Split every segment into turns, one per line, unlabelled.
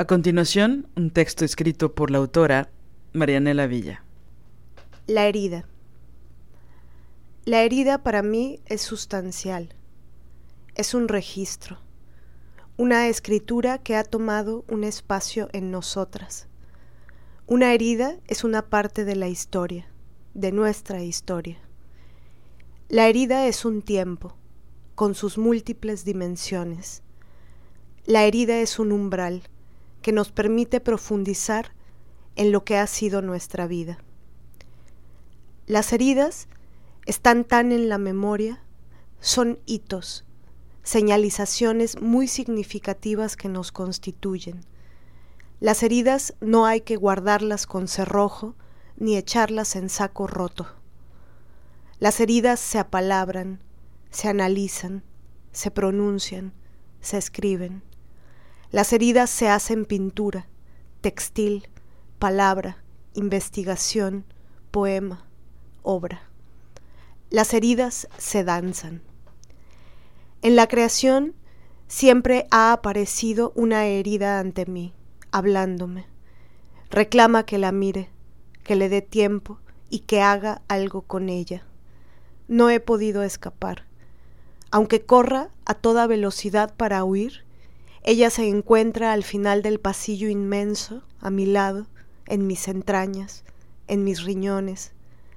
A continuación, un texto escrito por la autora Marianela Villa.
La herida. La herida para mí es sustancial. Es un registro, una escritura que ha tomado un espacio en nosotras. Una herida es una parte de la historia, de nuestra historia. La herida es un tiempo, con sus múltiples dimensiones. La herida es un umbral que nos permite profundizar en lo que ha sido nuestra vida. Las heridas están tan en la memoria, son hitos, señalizaciones muy significativas que nos constituyen. Las heridas no hay que guardarlas con cerrojo ni echarlas en saco roto. Las heridas se apalabran, se analizan, se pronuncian, se escriben. Las heridas se hacen pintura, textil, palabra, investigación, poema, obra. Las heridas se danzan. En la creación siempre ha aparecido una herida ante mí, hablándome. Reclama que la mire, que le dé tiempo y que haga algo con ella. No he podido escapar. Aunque corra a toda velocidad para huir, ella se encuentra al final del pasillo inmenso, a mi lado, en mis entrañas, en mis riñones,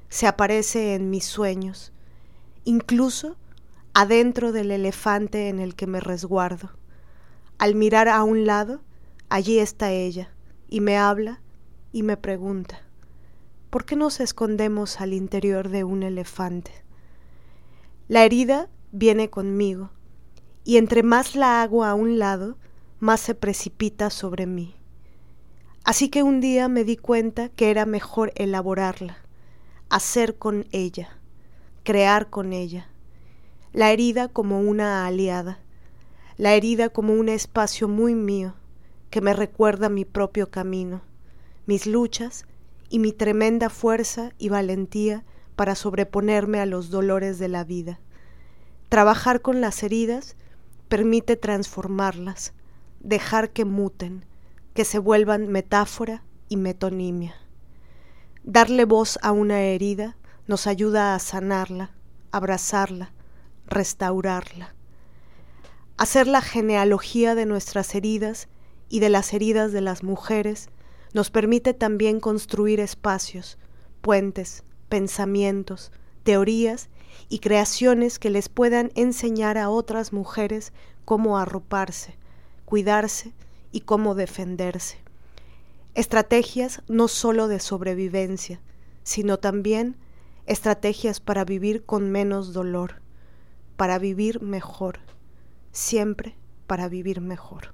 se aparece en mis sueños, incluso adentro del elefante en el que me resguardo. Al mirar a un lado, allí está ella, y me habla y me pregunta, ¿por qué nos escondemos al interior de un elefante? La herida viene conmigo, y entre más la hago a un lado, más se precipita sobre mí. Así que un día me di cuenta que era mejor elaborarla, hacer con ella, crear con ella, la herida como una aliada, la herida como un espacio muy mío que me recuerda mi propio camino, mis luchas y mi tremenda fuerza y valentía para sobreponerme a los dolores de la vida. Trabajar con las heridas permite transformarlas, dejar que muten, que se vuelvan metáfora y metonimia. Darle voz a una herida nos ayuda a sanarla, abrazarla, restaurarla. Hacer la genealogía de nuestras heridas y de las heridas de las mujeres nos permite también construir espacios, puentes, pensamientos, teorías y creaciones que les puedan enseñar a otras mujeres cómo arroparse, cuidarse y cómo defenderse. Estrategias no solo de sobrevivencia, sino también estrategias para vivir con menos dolor, para vivir mejor, siempre para vivir mejor.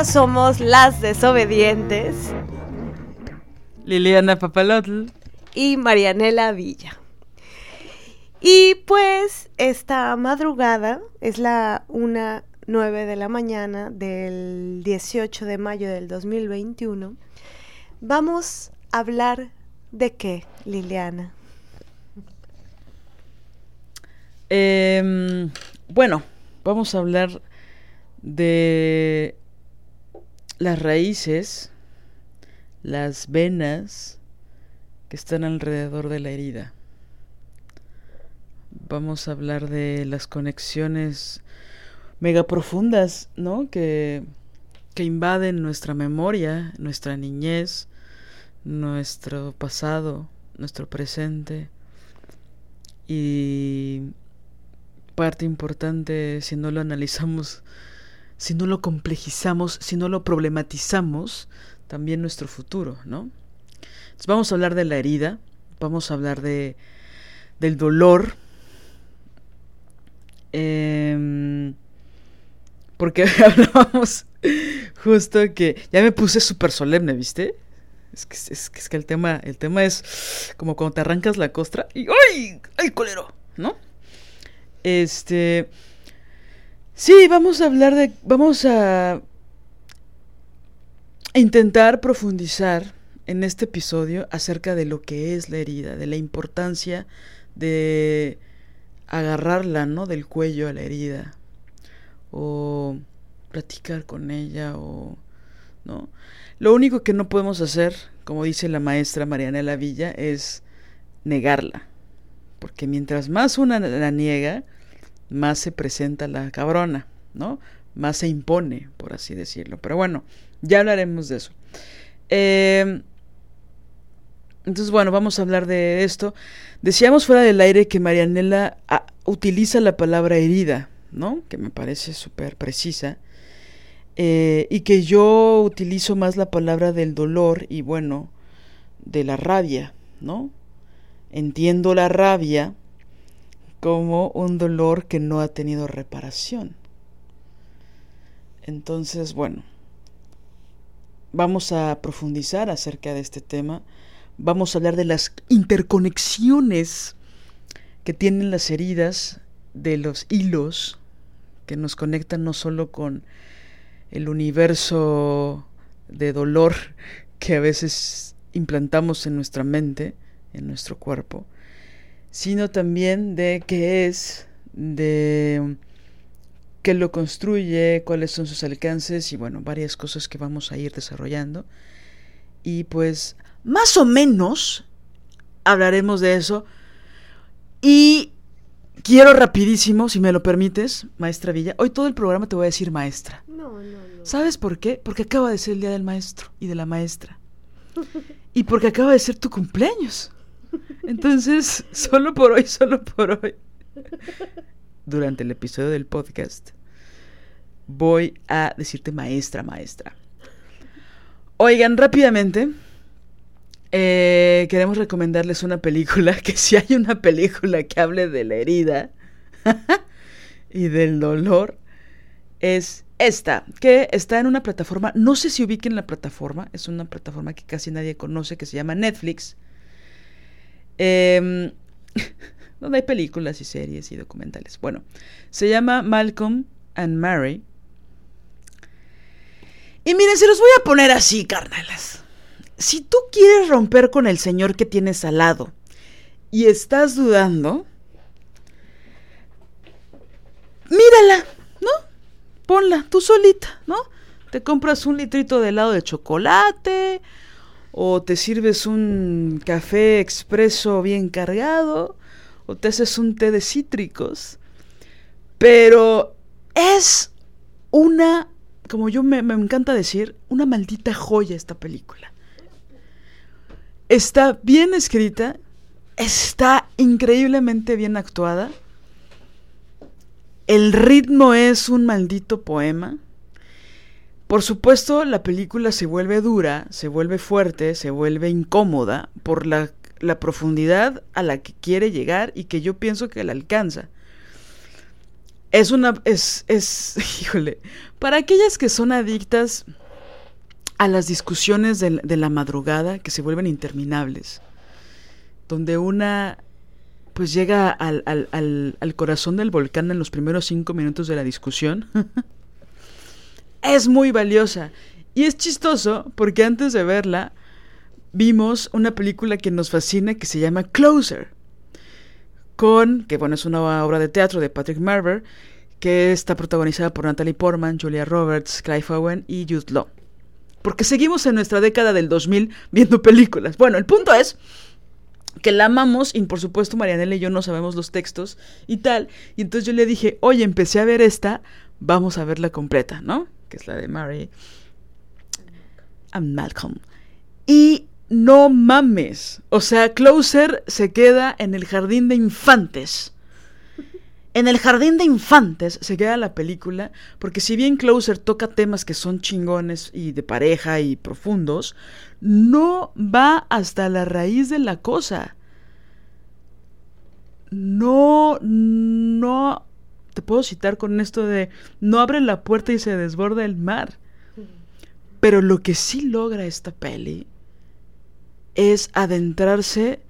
Nosotras somos las desobedientes.
Liliana Papalotl.
Y Marianela Villa. Y pues esta madrugada es la 1.09 de la mañana del 18 de mayo del 2021. Vamos a hablar de qué, Liliana.
Em, bueno, vamos a hablar de las raíces las venas que están alrededor de la herida. Vamos a hablar de las conexiones mega profundas, ¿no? Que, que invaden nuestra memoria, nuestra niñez, nuestro pasado, nuestro presente. Y parte importante, si no lo analizamos, si no lo complejizamos, si no lo problematizamos, también nuestro futuro, ¿no? Entonces vamos a hablar de la herida, vamos a hablar de del dolor, eh, porque hablábamos justo que ya me puse súper solemne, ¿viste? Es que, es, el tema el tema es como cuando te arrancas la costra y ¡ay! ¡ay, colero! ¿No? Este Sí, vamos a hablar de vamos a intentar profundizar en este episodio acerca de lo que es la herida, de la importancia de agarrarla, ¿no? Del cuello a la herida. O platicar con ella o ¿no? Lo único que no podemos hacer, como dice la maestra Marianela Villa, es negarla. Porque mientras más una la niega, más se presenta la cabrona, ¿no? Más se impone, por así decirlo. Pero bueno, ya hablaremos de eso. Eh, entonces, bueno, vamos a hablar de esto. Decíamos fuera del aire que Marianela ah, utiliza la palabra herida, ¿no? Que me parece súper precisa. Eh, y que yo utilizo más la palabra del dolor y bueno, de la rabia, ¿no? Entiendo la rabia como un dolor que no ha tenido reparación. Entonces, bueno, vamos a profundizar acerca de este tema vamos a hablar de las interconexiones que tienen las heridas, de los hilos que nos conectan no solo con el universo de dolor que a veces implantamos en nuestra mente, en nuestro cuerpo, sino también de qué es, de qué lo construye, cuáles son sus alcances y bueno, varias cosas que vamos a ir desarrollando. Y pues más o menos hablaremos de eso. Y quiero rapidísimo, si me lo permites, maestra Villa. Hoy todo el programa te voy a decir maestra.
No, no, no.
¿Sabes por qué? Porque acaba de ser el día del maestro y de la maestra. y porque acaba de ser tu cumpleaños. Entonces, solo por hoy, solo por hoy. Durante el episodio del podcast, voy a decirte maestra, maestra. Oigan, rápidamente, eh, queremos recomendarles una película, que si hay una película que hable de la herida y del dolor, es esta, que está en una plataforma, no sé si ubiquen la plataforma, es una plataforma que casi nadie conoce, que se llama Netflix, eh, donde hay películas y series y documentales. Bueno, se llama Malcolm and Mary. Y miren, se los voy a poner así, carnalas si tú quieres romper con el Señor que tienes al lado y estás dudando, mírala, ¿no? Ponla tú solita, ¿no? Te compras un litrito de helado de chocolate o te sirves un café expreso bien cargado o te haces un té de cítricos. Pero es una, como yo me, me encanta decir, una maldita joya esta película. Está bien escrita, está increíblemente bien actuada. El ritmo es un maldito poema. Por supuesto, la película se vuelve dura, se vuelve fuerte, se vuelve incómoda por la, la, profundidad a la que quiere llegar y que yo pienso que la alcanza. Es una. Es. es. Híjole. Para aquellas que son adictas a las discusiones de, la madrugada que se vuelven interminables, donde una pues llega al, al, al, al, corazón del volcán en los primeros cinco minutos de la discusión, es muy valiosa. Y es chistoso porque antes de verla vimos una película que nos fascina que se llama Closer, con, que bueno, es una obra de teatro de Patrick Marver, que está protagonizada por Natalie Portman, Julia Roberts, Clive Owen y Jude Law porque seguimos en nuestra década del 2000 viendo películas. Bueno, el punto es que la amamos y por supuesto Marianela y yo no sabemos los textos y tal. Y entonces yo le dije, oye, empecé a ver esta, vamos a verla completa, ¿no? Que es la de Mary and Malcolm. Y no mames, o sea, Closer se queda en el jardín de infantes. En el jardín de infantes se queda la película, porque si bien Closer toca temas que son chingones y de pareja y profundos, no va hasta la raíz de la cosa. No, no, te puedo citar con esto de, no abre la puerta y se desborda el mar. Pero lo que sí logra esta peli es adentrarse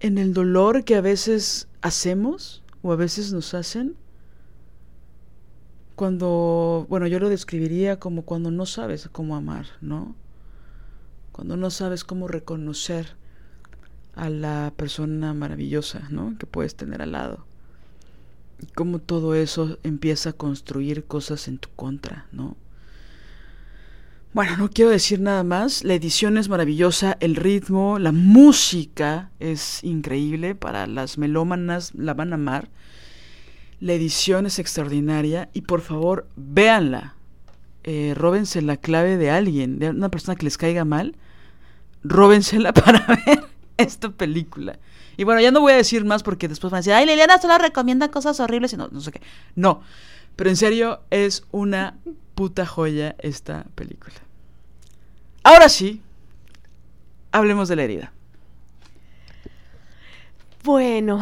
en el dolor que a veces hacemos o a veces nos hacen cuando, bueno, yo lo describiría como cuando no sabes cómo amar, ¿no? Cuando no sabes cómo reconocer a la persona maravillosa, ¿no? Que puedes tener al lado. Y cómo todo eso empieza a construir cosas en tu contra, ¿no? Bueno, no quiero decir nada más. La edición es maravillosa, el ritmo, la música es increíble. Para las melómanas la van a amar. La edición es extraordinaria y por favor, véanla. Eh, róbense la clave de alguien, de una persona que les caiga mal. Róbensela para ver esta película. Y bueno, ya no voy a decir más porque después van a decir, ay, Liliana solo recomienda cosas horribles y no, no sé qué. No, pero en serio es una puta joya esta película. Ahora sí, hablemos de la herida.
Bueno,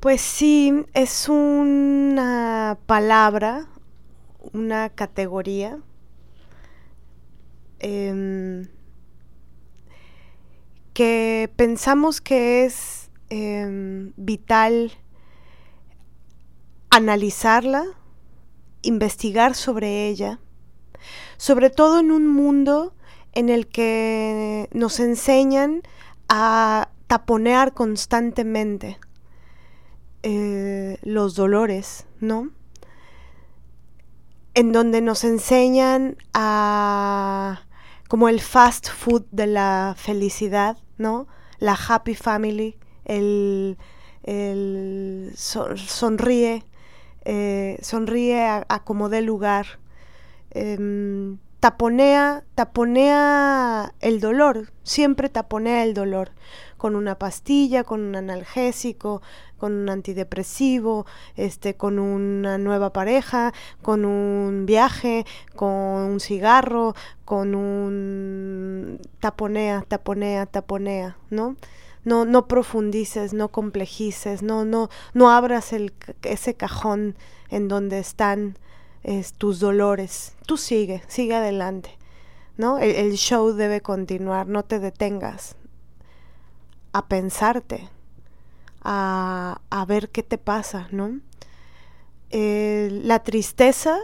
pues sí, es una palabra, una categoría em, que pensamos que es em, vital analizarla, investigar sobre ella, sobre todo en un mundo en el que nos enseñan a taponear constantemente eh, los dolores, ¿no? En donde nos enseñan a como el fast food de la felicidad, ¿no? La happy family, el, sonríe, eh, sonríe a, como dé lugar, em, taponea, taponea el dolor, siempre taponea el dolor, con una pastilla, con un analgésico, con un antidepresivo, este, con una nueva pareja, con un viaje, con un cigarro, con un taponea, taponea, taponea, ¿no? No, no profundices, no complejices, no, no, no abras ese cajón en donde están tus dolores. Tú sigue, sigue adelante. ¿no? el, show debe continuar, no te detengas a pensarte, a, ver qué te pasa, ¿no? Eh, la tristeza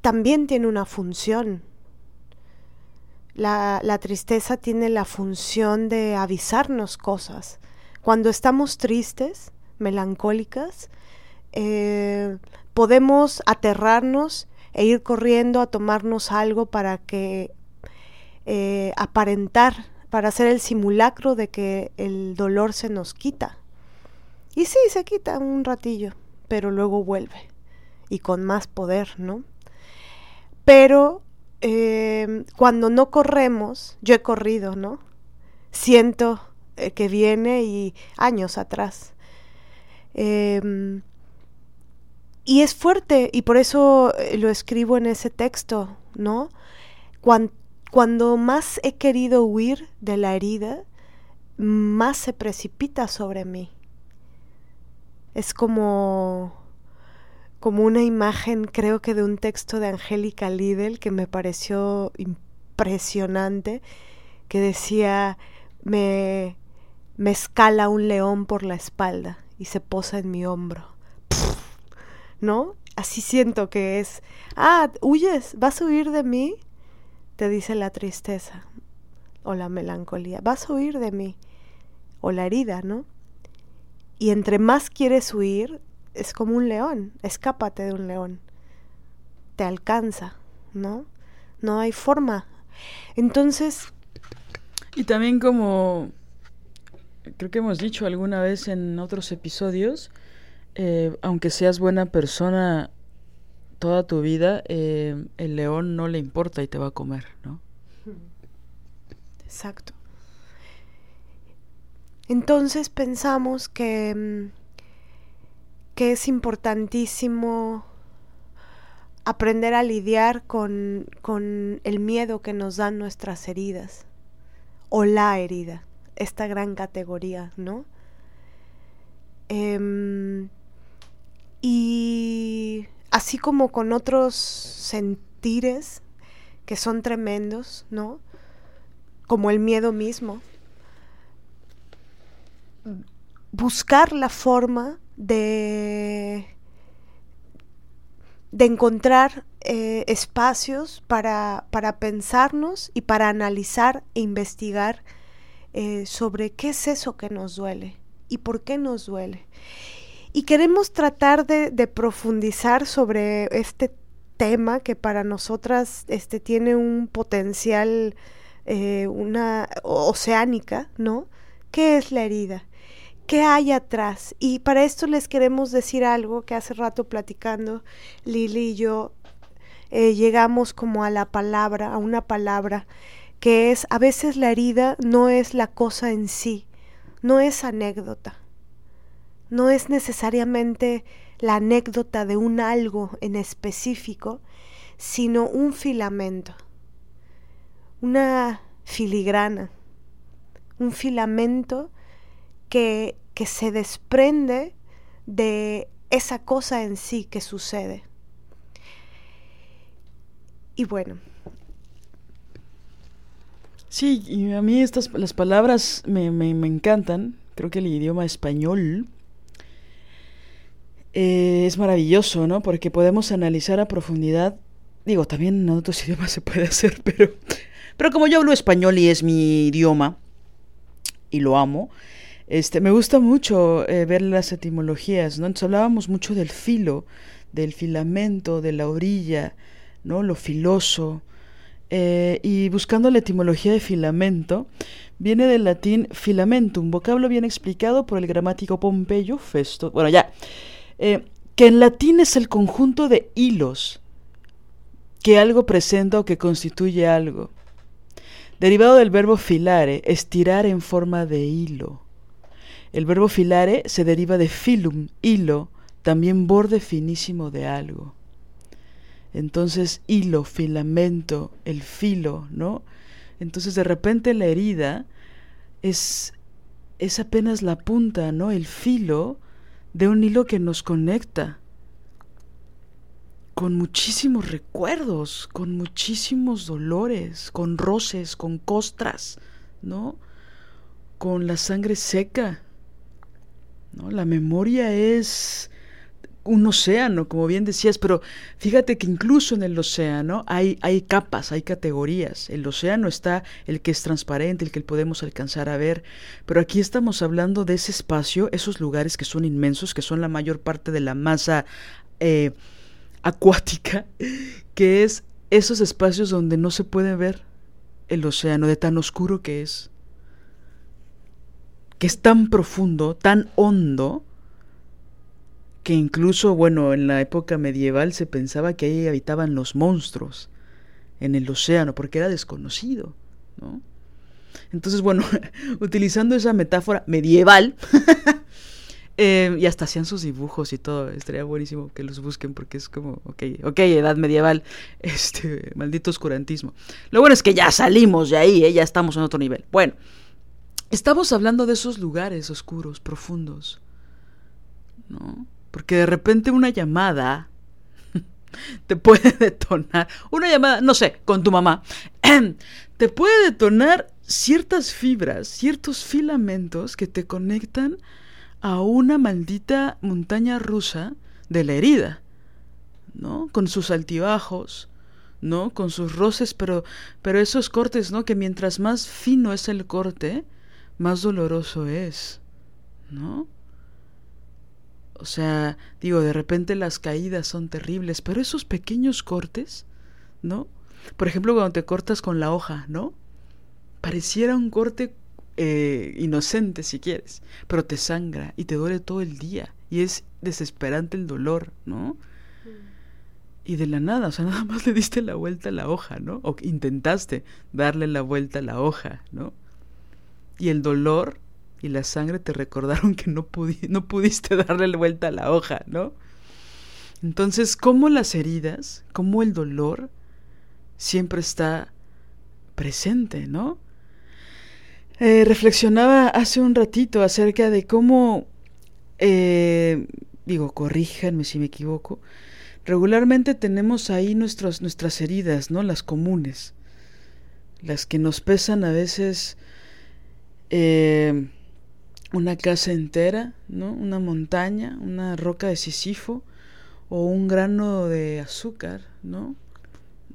también tiene una función. La, tristeza tiene la función de avisarnos cosas. Cuando estamos tristes, melancólicas, eh, podemos aterrarnos e ir corriendo a tomarnos algo para que eh, aparentar para hacer el simulacro de que el dolor se nos quita. Y sí, se quita un ratillo, pero luego vuelve y con más poder, ¿no? Pero eh, cuando no corremos, yo he corrido, ¿no? Siento eh, que viene y años atrás. Em, y es fuerte y por eso eh, lo escribo en ese texto, ¿no? Cuando cuando más he querido huir de la herida, más se precipita sobre mí. Es como como una imagen, creo que de un texto de Angélica Lidl que me pareció impresionante, que decía, me, me escala un león por la espalda y se posa en mi hombro. ¿No? Así siento que es, ah, huyes, vas a huir de mí, te dice la tristeza o la melancolía, vas a huir de mí, o la herida, ¿no? Y entre más quieres huir, es como un león, escápate de un león, te alcanza, ¿no? No hay forma. Entonces...
Y también como creo que hemos dicho alguna vez en otros episodios, eh, aunque seas buena persona toda tu vida, eh, el león no le importa y te va a comer, ¿no?
Exacto. Entonces pensamos que, mm, que es importantísimo aprender a lidiar con, con el miedo que nos dan nuestras heridas o la herida, esta gran categoría, ¿no? Em, y así como con otros sentires que son tremendos, ¿no? Como el miedo mismo. Buscar la forma de, de encontrar eh, espacios para, para pensarnos y para analizar e investigar eh, sobre qué es eso que nos duele y por qué nos duele. Y queremos tratar de, profundizar sobre este tema que para nosotras este, tiene un potencial, eh, una oceánica, ¿no? ¿Qué es la herida? ¿Qué hay atrás? Y para esto les queremos decir algo que hace rato platicando Lili y yo eh, llegamos como a la palabra, a una palabra que es a veces la herida no es la cosa en sí, no es anécdota no es necesariamente la anécdota de un algo en específico, sino un filamento, una filigrana, un filamento que, que se desprende de esa cosa en sí que sucede. Y bueno.
Sí, y a mí estas las palabras me, me, me encantan. Creo que el idioma español eh, es maravilloso, ¿no? Porque podemos analizar a profundidad. Digo, también en otros idiomas se puede hacer, pero, pero como yo hablo español y es mi idioma, y lo amo, este, me gusta mucho eh, ver las etimologías, ¿no? Hablábamos mucho del filo, del filamento, de la orilla, ¿no? Lo filoso. Eh, y buscando la etimología de filamento, viene del latín filamentum, vocablo bien explicado por el gramático Pompeyo Festo. Bueno, ya. Eh, que en latín es el conjunto de hilos que algo presenta o que constituye algo. Derivado del verbo filare, estirar en forma de hilo. El verbo filare se deriva de filum, hilo, también borde finísimo de algo. Entonces, hilo, filamento, el filo, ¿no? Entonces, de repente la herida es, es apenas la punta, ¿no? El filo de un hilo que nos conecta con muchísimos recuerdos, con muchísimos dolores, con roces, con costras, ¿no? Con la sangre seca. ¿no? La memoria es un océano, como bien decías, pero fíjate que incluso en el océano hay, hay capas, hay categorías. El océano está el que es transparente, el que podemos alcanzar a ver, pero aquí estamos hablando de ese espacio, esos lugares que son inmensos, que son la mayor parte de la masa eh, acuática, que es esos espacios donde no se puede ver el océano, de tan oscuro que es, que es tan profundo, tan hondo, que incluso, bueno, en la época medieval se pensaba que ahí habitaban los monstruos en el océano, porque era desconocido, ¿no? Entonces, bueno, utilizando esa metáfora medieval, eh, y hasta hacían sus dibujos y todo, estaría buenísimo que los busquen porque es como, ok, ok, edad medieval, este, maldito oscurantismo. Lo bueno es que ya salimos de ahí, ¿eh? ya estamos en otro nivel. Bueno, estamos hablando de esos lugares oscuros, profundos, ¿no? Porque de repente una llamada te puede detonar. Una llamada, no sé, con tu mamá. te puede detonar ciertas fibras, ciertos filamentos que te conectan a una maldita montaña rusa de la herida. ¿No? Con sus altibajos, ¿no? Con sus roces, pero, pero esos cortes, ¿no? Que mientras más fino es el corte, más doloroso es, ¿no? O sea, digo, de repente las caídas son terribles, pero esos pequeños cortes, ¿no? Por ejemplo, cuando te cortas con la hoja, ¿no? Pareciera un corte eh, inocente si quieres, pero te sangra y te duele todo el día y es desesperante el dolor, ¿no? Y de la nada, o sea, nada más le diste la vuelta a la hoja, ¿no? O intentaste darle la vuelta a la hoja, ¿no? Y el dolor y la sangre te recordaron que no, no pudiste darle vuelta a la hoja, ¿no? Entonces, ¿cómo las heridas, cómo el dolor siempre está presente, ¿no? Eh, reflexionaba hace un ratito acerca de cómo, eh, digo, corríjanme si me equivoco, regularmente tenemos ahí nuestras heridas, ¿no? Las comunes, las que nos pesan a veces eh, una casa entera, ¿no? Una montaña, una roca de Sísifo o un grano de azúcar, ¿no?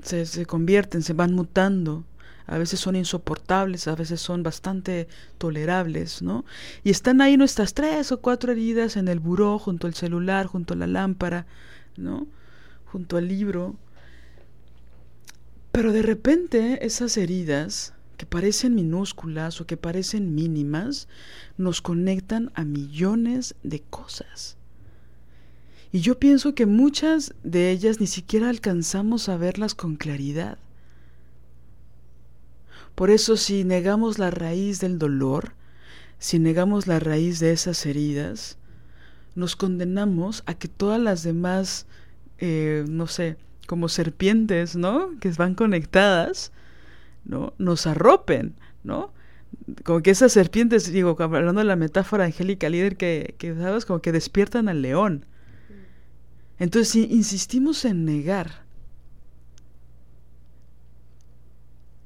Se, se convierten, se van mutando a veces son insoportables, a veces son bastante tolerables, ¿no? Y están ahí nuestras tres o cuatro heridas en el buró, junto al celular, junto a la lámpara, ¿no? Junto al libro. Pero de repente esas heridas, que parecen minúsculas o que parecen mínimas, nos conectan a millones de cosas. Y yo pienso que muchas de ellas ni siquiera alcanzamos a verlas con claridad. Por eso si negamos la raíz del dolor, si negamos la raíz de esas heridas, nos condenamos a que todas las demás, eh, no sé, como serpientes, ¿no? Que van conectadas, ¿no? Nos arropen, ¿no? Como que esas serpientes, digo, hablando de la metáfora angélica líder que, que sabes, como que despiertan al león. Entonces, si insistimos en negar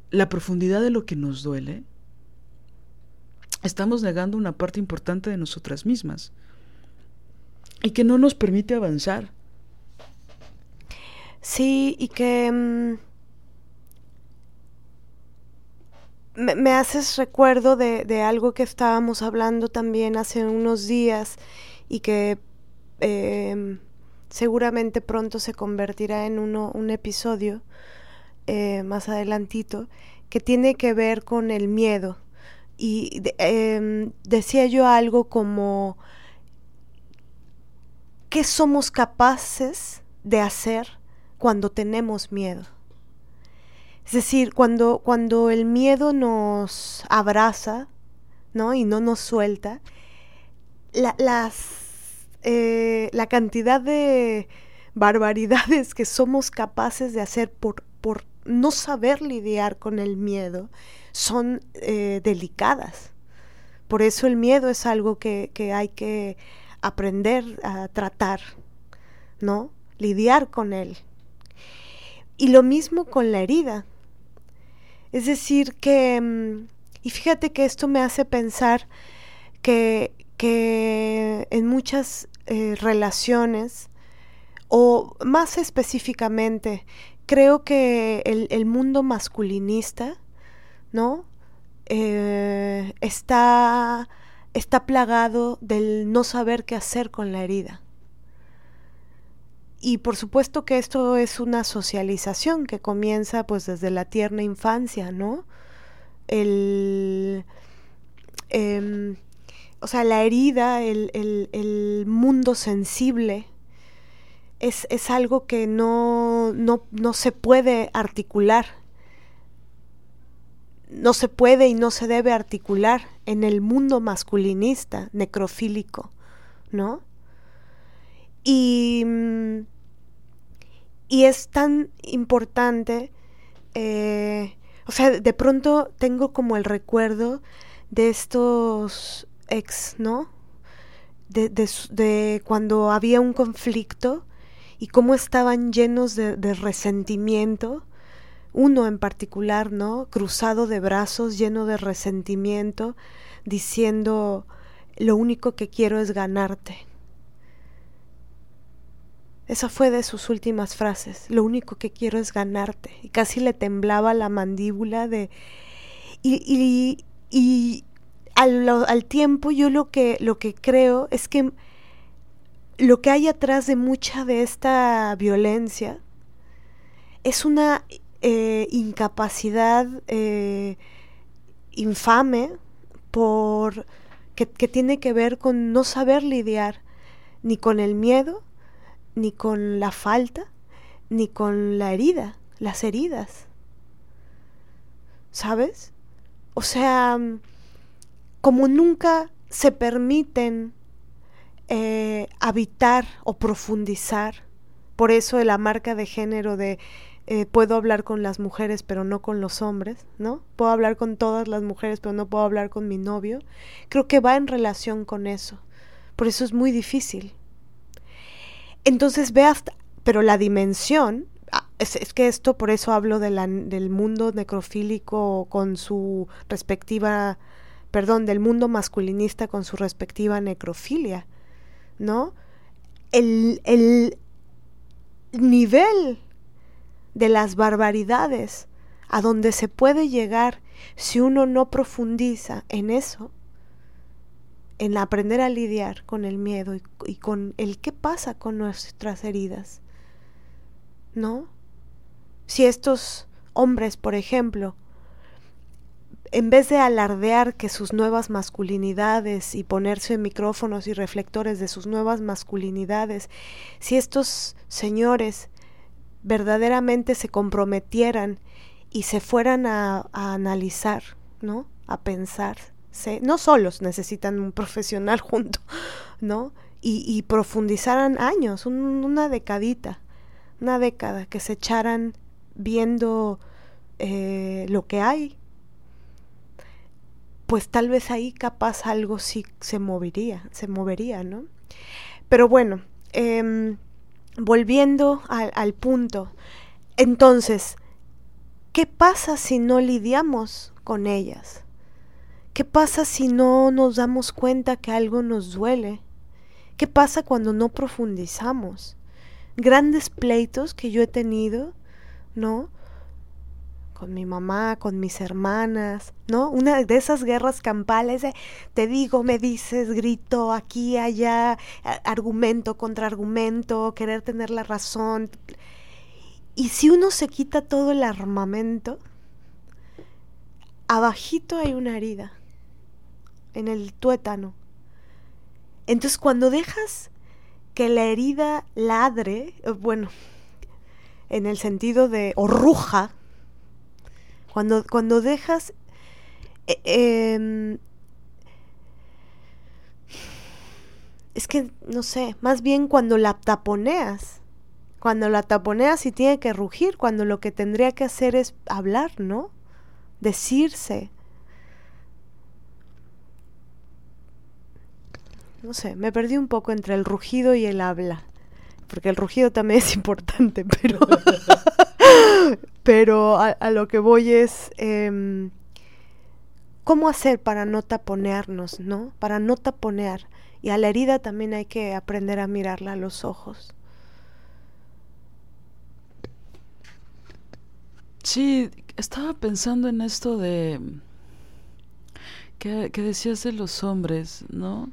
la profundidad de lo que nos duele, estamos negando una parte importante de nosotras mismas y que no nos permite avanzar.
Sí, y que mm, me, haces recuerdo de, algo que estábamos hablando también hace unos días y que em, seguramente pronto se convertirá en uno, un episodio eh, más adelantito, que tiene que ver con el miedo. Y em, decía yo algo como, ¿qué somos capaces de hacer cuando tenemos miedo? Es decir, cuando, cuando el miedo nos abraza, ¿no? Y no nos suelta, la, las, eh, la cantidad de barbaridades que somos capaces de hacer por, por no saber lidiar con el miedo son eh, delicadas. Por eso el miedo es algo que, que, hay que aprender a tratar, ¿no? Lidiar con él. Y lo mismo con la herida. Es decir, que, mm, y fíjate que esto me hace pensar que, que en muchas eh, relaciones, o más específicamente creo que el, mundo masculinista, ¿no? Eh, está, está plagado del no saber qué hacer con la herida. Y por supuesto que esto es una socialización que comienza pues desde la tierna infancia, ¿no? El, em, o sea, la herida, el, el mundo sensible, es, algo que no, no, no se puede articular. No se puede y no se debe articular en el mundo masculinista, necrofílico, ¿no? Y, y es tan importante, eh, o sea, de pronto tengo como el recuerdo de estos ex, ¿no? De, de, de, cuando había un conflicto y cómo estaban llenos de, resentimiento, uno en particular, ¿no? Cruzado de brazos, lleno de resentimiento, diciendo, lo único que quiero es ganarte. Esa fue de sus últimas frases, lo único que quiero es ganarte. Y casi le temblaba la mandíbula de... Y, y, y al, al, tiempo yo lo que, lo que creo es que lo que hay atrás de mucha de esta violencia es una eh, incapacidad eh, infame por que, que tiene que ver con no saber lidiar ni con el miedo, ni con la falta, ni con la herida, las heridas. ¿Sabes? O sea, como nunca se permiten eh, habitar o profundizar, por eso la marca de género de eh, puedo hablar con las mujeres pero no con los hombres, ¿no? Puedo hablar con todas las mujeres pero no puedo hablar con mi novio. Creo que va en relación con eso. Por eso es muy difícil. Entonces ve hasta, pero la dimensión, ah, es, que esto por eso hablo del mundo necrofílico con su respectiva, perdón, del mundo masculinista con su respectiva necrofilia, ¿no? El, el nivel de las barbaridades a donde se puede llegar si uno no profundiza en eso, en aprender a lidiar con el miedo y, con el qué pasa con nuestras heridas. ¿No? Si estos hombres, por ejemplo, en vez de alardear que sus nuevas masculinidades y ponerse micrófonos y reflectores de sus nuevas masculinidades, si estos señores verdaderamente se comprometieran y se fueran a, analizar, ¿no? A pensar. No solos necesitan un profesional junto, ¿no? Y, profundizaran años, una decadita, una década, que se echaran viendo eh, lo que hay, pues tal vez ahí capaz algo sí se movería, se movería, ¿no? Pero bueno, eh, volviendo al, punto, entonces, ¿qué pasa si no lidiamos con ellas? ¿Qué pasa si no nos damos cuenta que algo nos duele? ¿Qué pasa cuando no profundizamos? Grandes pleitos que yo he tenido, ¿no? con mi mamá, con mis hermanas, ¿no? Una de esas guerras campales de te digo, me dices, grito aquí, allá, argumento contra argumento, querer tener la razón. Y si uno se quita todo el armamento, abajito hay una herida, en el tuétano. Entonces cuando dejas que la herida ladre, eh, bueno, en el sentido de o ruja, cuando, cuando dejas... Eh, em, es que, no sé, más bien cuando la taponeas. Cuando la taponeas y tiene que rugir, cuando lo que tendría que hacer es hablar, ¿no? Decirse. No sé, me perdí un poco entre el rugido y el habla. Porque el rugido también es importante, pero... Pero a, lo que voy es em, cómo hacer para no taponearnos, ¿no? Para no taponear. Y a la herida también hay que aprender a mirarla a los ojos.
Sí, estaba pensando en esto de que, que, decías de los hombres, ¿no?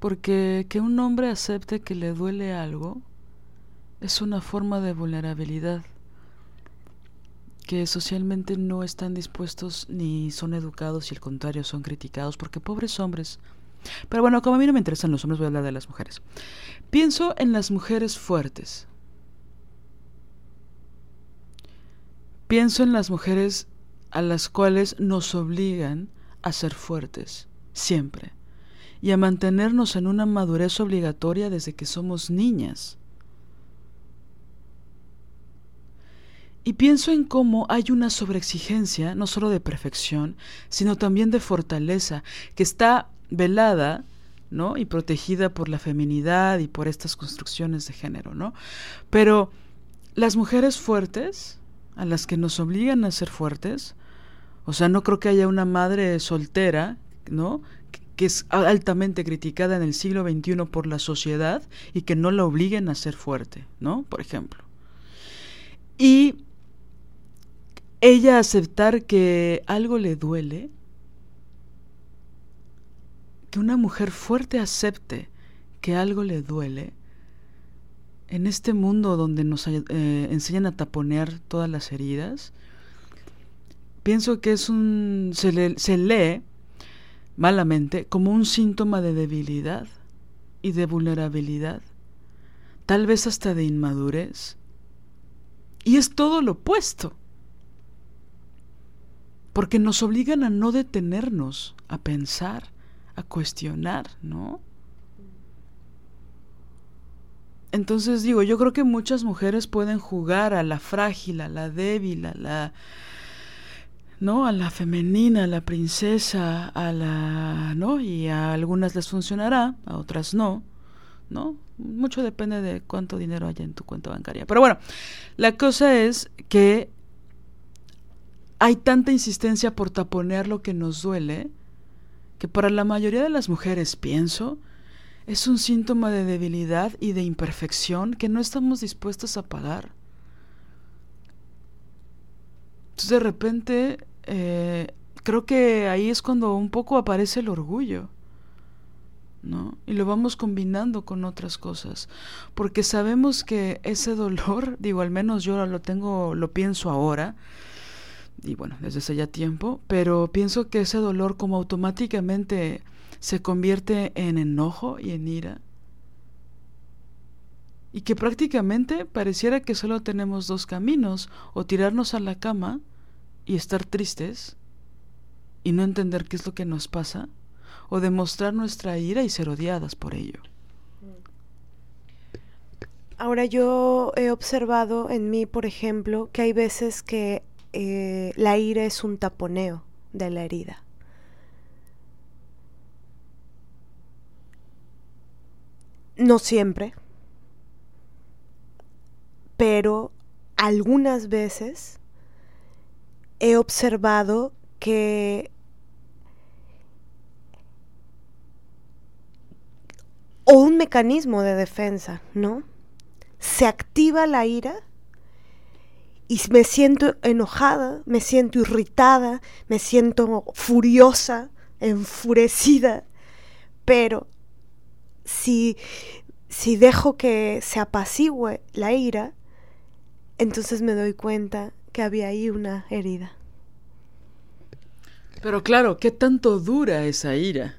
Porque que un hombre acepte que le duele algo es una forma de vulnerabilidad que socialmente no están dispuestos ni son educados y al contrario son criticados porque pobres hombres. Pero bueno, como a mí no me interesan los hombres, voy a hablar de las mujeres. Pienso en las mujeres fuertes. Pienso en las mujeres a las cuales nos obligan a ser fuertes, siempre, y a mantenernos en una madurez obligatoria desde que somos niñas. Y pienso en cómo hay una sobreexigencia, no solo de perfección, sino también de fortaleza, que está velada, ¿no? Y protegida por la feminidad y por estas construcciones de género, ¿no? Pero las mujeres fuertes, a las que nos obligan a ser fuertes, o sea, no creo que haya una madre soltera, ¿no? Que es altamente criticada en el siglo XXI por la sociedad y que no la obliguen a ser fuerte, ¿no? Por ejemplo. Y ella aceptar que algo le duele, que una mujer fuerte acepte que algo le duele, en este mundo donde nos eh, enseñan a taponear todas las heridas, pienso que es un se, se lee malamente como un síntoma de debilidad y de vulnerabilidad, tal vez hasta de inmadurez. Y es todo lo opuesto, porque nos obligan a no detenernos, a pensar, a cuestionar, ¿no? Entonces digo, yo creo que muchas mujeres pueden jugar a la frágil, a la débil, a la ¿no? A la femenina, a la princesa, a la, ¿no? Y a algunas les funcionará, a otras no, ¿no? Mucho depende de cuánto dinero haya en tu cuenta bancaria. Pero bueno, la cosa es que hay tanta insistencia por taponear lo que nos duele, que para la mayoría de las mujeres, pienso, es un síntoma de debilidad y de imperfección que no estamos dispuestos a pagar. Entonces de repente eh, creo que ahí es cuando un poco aparece el orgullo. ¿no? Y lo vamos combinando con otras cosas, porque sabemos que ese dolor, digo, al menos yo lo tengo, lo pienso ahora, y bueno, desde hace ya tiempo, pero pienso que ese dolor como automáticamente se convierte en enojo y en ira, y que prácticamente pareciera que solo tenemos dos caminos, o tirarnos a la cama, y estar tristes y no entender qué es lo que nos pasa, o demostrar nuestra ira y ser odiadas por ello.
Ahora yo he observado en mí, por ejemplo, que hay veces que eh, la ira es un taponeo de la herida. No siempre, pero algunas veces he observado que o un mecanismo de defensa, ¿no? Se activa la ira y me siento enojada, me siento irritada, me siento furiosa, enfurecida, pero si, si dejo que se apacigüe la ira, entonces me doy cuenta que había ahí una herida.
Pero claro, ¿qué tanto dura esa ira?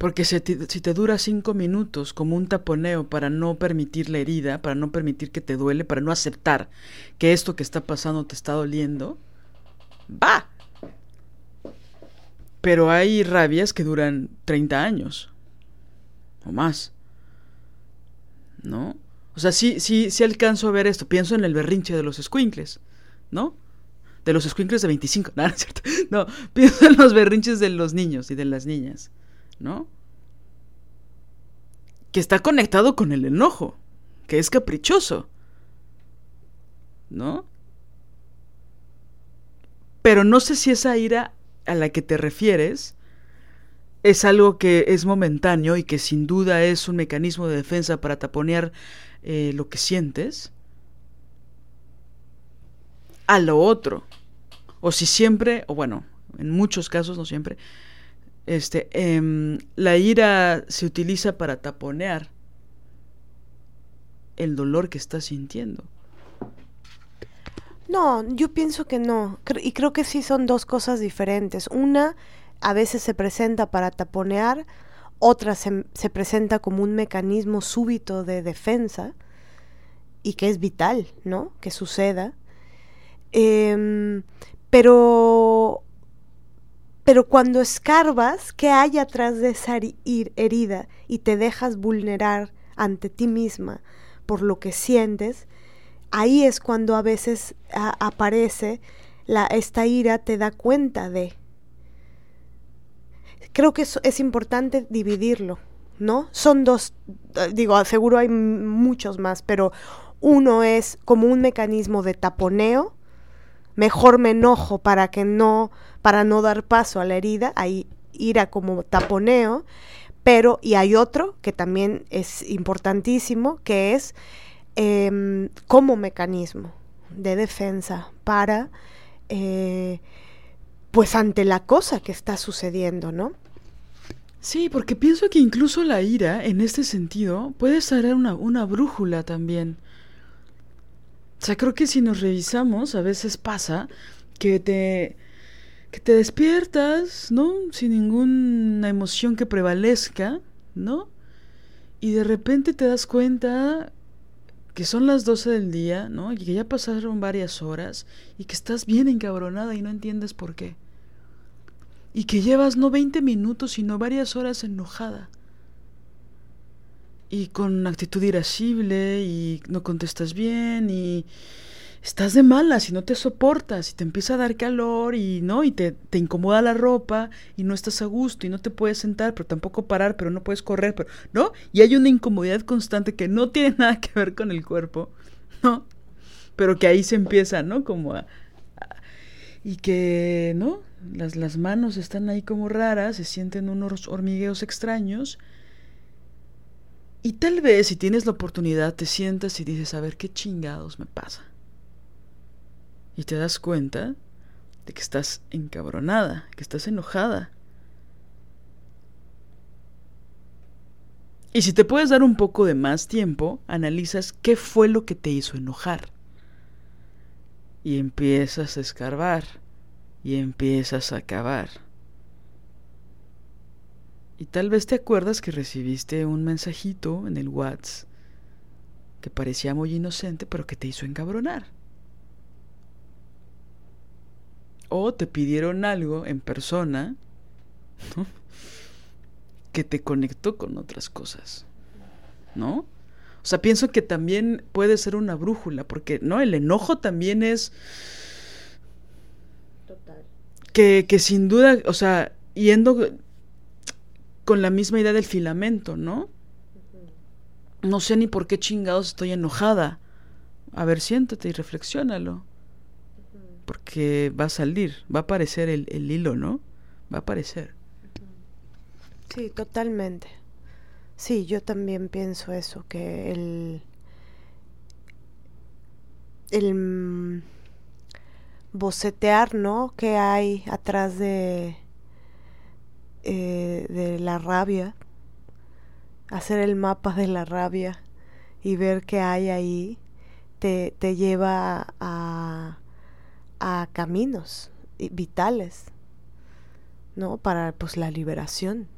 Porque si te, dura cinco minutos como un taponeo para no permitir la herida, para no permitir que te duele, para no aceptar que esto que está pasando te está doliendo, va. Pero hay rabias que duran 30 años o más. ¿No? O sea, sí, sí, sí alcanzo a ver esto. Pienso en el berrinche de los squinkles, ¿no? De los squinkles de 25. No, no es cierto. No, pienso en los berrinches de los niños y de las niñas, ¿no? Que está conectado con el enojo, que es caprichoso, ¿no? Pero no sé si esa ira a la que te refieres es algo que es momentáneo y que sin duda es un mecanismo de defensa para taponear eh, lo que sientes a lo otro. O si siempre, o bueno, en muchos casos, no siempre, este, em, la ira se utiliza para taponear el dolor que estás sintiendo.
No, yo pienso que no. Y creo que sí son dos cosas diferentes. Una, a veces se presenta para taponear otra se, presenta como un mecanismo súbito de defensa y que es vital, ¿no? Que suceda. Em, pero, pero cuando escarbas, ¿qué hay atrás de esa herida y te dejas vulnerar ante ti misma por lo que sientes? Ahí es cuando a veces aparece la, esta ira, te da cuenta de, creo que es, es importante dividirlo, ¿no? Son dos, eh, digo, seguro hay muchos más, pero uno es como un mecanismo de taponeo, mejor me enojo para que no, para no dar paso a la herida, ahí ira como taponeo, pero y hay otro que también es importantísimo, que es em, como mecanismo de defensa para eh, pues ante la cosa que está sucediendo, ¿no?
Sí, porque pienso que incluso la ira, en este sentido, puede ser una, una brújula también. O sea, creo que si nos revisamos, a veces pasa que te, que te despiertas, ¿no? Sin ninguna emoción que prevalezca, ¿no? Y de repente te das cuenta que son las 12 del día, ¿no? Y que ya pasaron varias horas y que estás bien encabronada y no entiendes por qué. Y que llevas no 20 minutos, sino varias horas enojada. Y con actitud irascible y no contestas bien y estás de malas y no te soportas y te empieza a dar calor y no y te, te, incomoda la ropa y no estás a gusto y no te puedes sentar pero tampoco parar pero no puedes correr pero no y hay una incomodidad constante que no tiene nada que ver con el cuerpo no pero que ahí se empieza no como a, a, y que no las, las manos están ahí como raras se sienten unos hormigueos extraños y tal vez si tienes la oportunidad te sientas y dices a ver qué chingados me pasa y te das cuenta de que estás encabronada, que estás enojada. Y si te puedes dar un poco de más tiempo, analizas qué fue lo que te hizo enojar. Y empiezas a escarbar. Y empiezas a cavar. Y tal vez te acuerdas que recibiste un mensajito en el WhatsApp que parecía muy inocente, pero que te hizo encabronar. o te pidieron algo en persona ¿no? que te conectó con otras cosas, ¿no? O sea, pienso que también puede ser una brújula, porque, ¿no? El enojo también es... Que, que sin duda, o sea, yendo con la misma idea del filamento, ¿no? No sé ni por qué chingados estoy enojada. A ver, siéntate y reflexiónalo porque va a salir, va a aparecer el, el hilo, ¿no? Va a aparecer.
Sí, totalmente. Sí, yo también pienso eso, que el, el bocetear, ¿no? Que hay atrás de, eh, de la rabia, hacer el mapa de la rabia y ver qué hay ahí, te, te lleva a, a caminos vitales, ¿no? Para pues la liberación.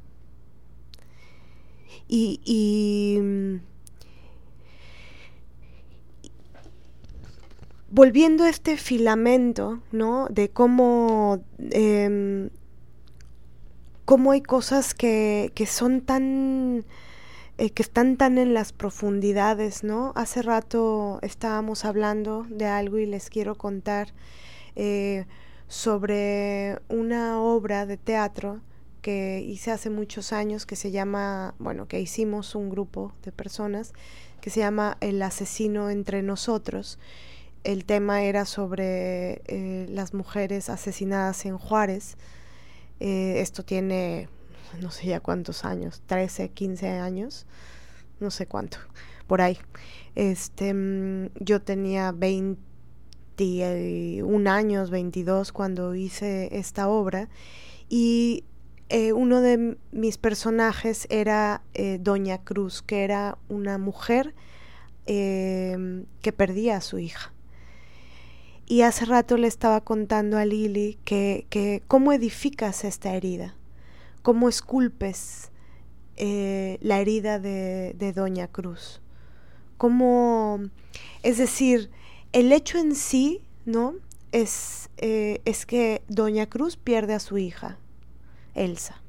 Y, y volviendo a este filamento, ¿no? De cómo, eh, cómo hay cosas que, que son tan, eh, que están tan en las profundidades, ¿no? Hace rato estábamos hablando de algo y les quiero contar eh, sobre una obra de teatro que hice hace muchos años que se llama, bueno, que hicimos un grupo de personas que se llama El asesino entre nosotros. El tema era sobre eh, las mujeres asesinadas en Juárez. Eh, esto tiene no sé ya cuántos años, 13, 15 años, no sé cuánto, por ahí. Este, mm, yo tenía 20 21 años, 22, cuando hice esta obra. Y eh, uno de mis personajes era Doña Cruz, que era una mujer que perdía a su hija. Y hace rato le estaba contando a Lili que, que cómo edificas esta herida, cómo esculpes la herida de, de Doña Cruz. Cómo, es decir, el hecho en sí, ¿no? Es, eh, es que Doña Cruz pierde a su hija, Elsa.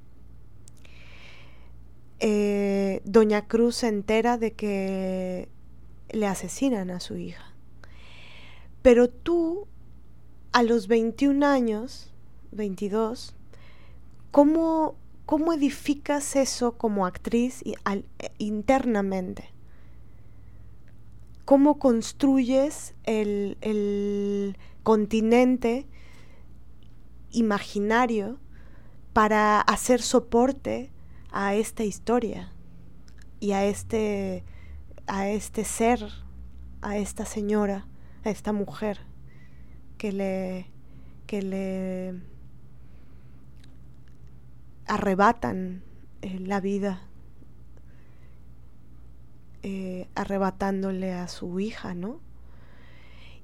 Eh, Doña Cruz se entera de que le asesinan a su hija. Pero tú, a los 21 años, 22, ¿cómo, cómo edificas eso como actriz internamente? cómo construyes el, continente imaginario para hacer soporte a esta historia y a este, a este ser, a esta señora, a esta mujer que le, que le arrebatan eh, la vida eh, arrebatándole a su hija, ¿no?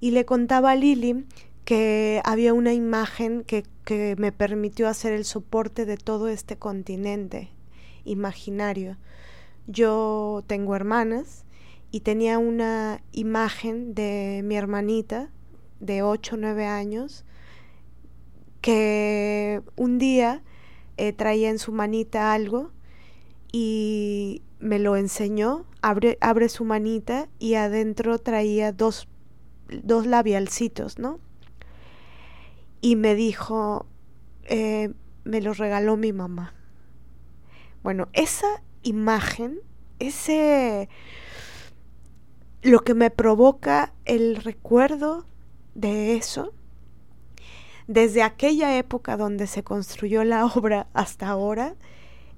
Y le contaba a Lili que había una imagen que, que me permitió hacer el soporte de todo este continente imaginario. Yo tengo hermanas y tenía una imagen de mi hermanita de 8 o 9 años que un día eh, traía en su manita algo y me lo enseñó, abre, abre su manita y adentro traía dos, dos labialcitos, ¿no? Y me dijo, eh, me lo regaló mi mamá. Bueno, esa imagen, ese lo que me provoca el recuerdo de eso, desde aquella época donde se construyó la obra hasta ahora,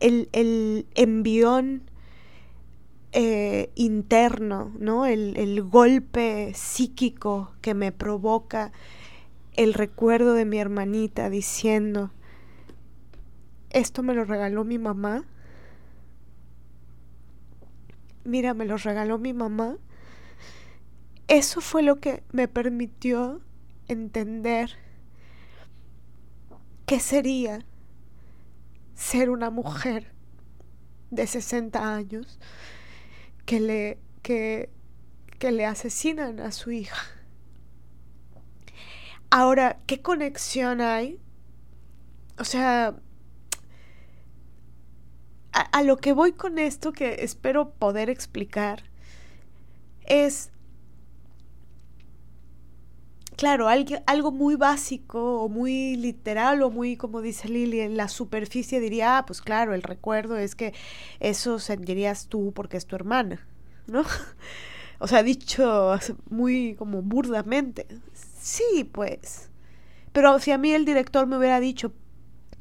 el, el envión eh, interno, ¿no? El, el golpe psíquico que me provoca el recuerdo de mi hermanita diciendo, esto me lo regaló mi mamá, mira, me lo regaló mi mamá, eso fue lo que me permitió entender qué sería ser una mujer de 60 años que le, que, que le asesinan a su hija. Ahora, ¿qué conexión hay? O sea, a, a, lo que voy con esto que espero poder explicar es claro, algo, muy básico o muy literal o muy, como dice Lili, en la superficie diría, ah, pues claro, el recuerdo es que eso sentirías tú porque es tu hermana, ¿no? O sea, dicho muy como burdamente. Sí, pues. Pero si a mí el director me hubiera dicho,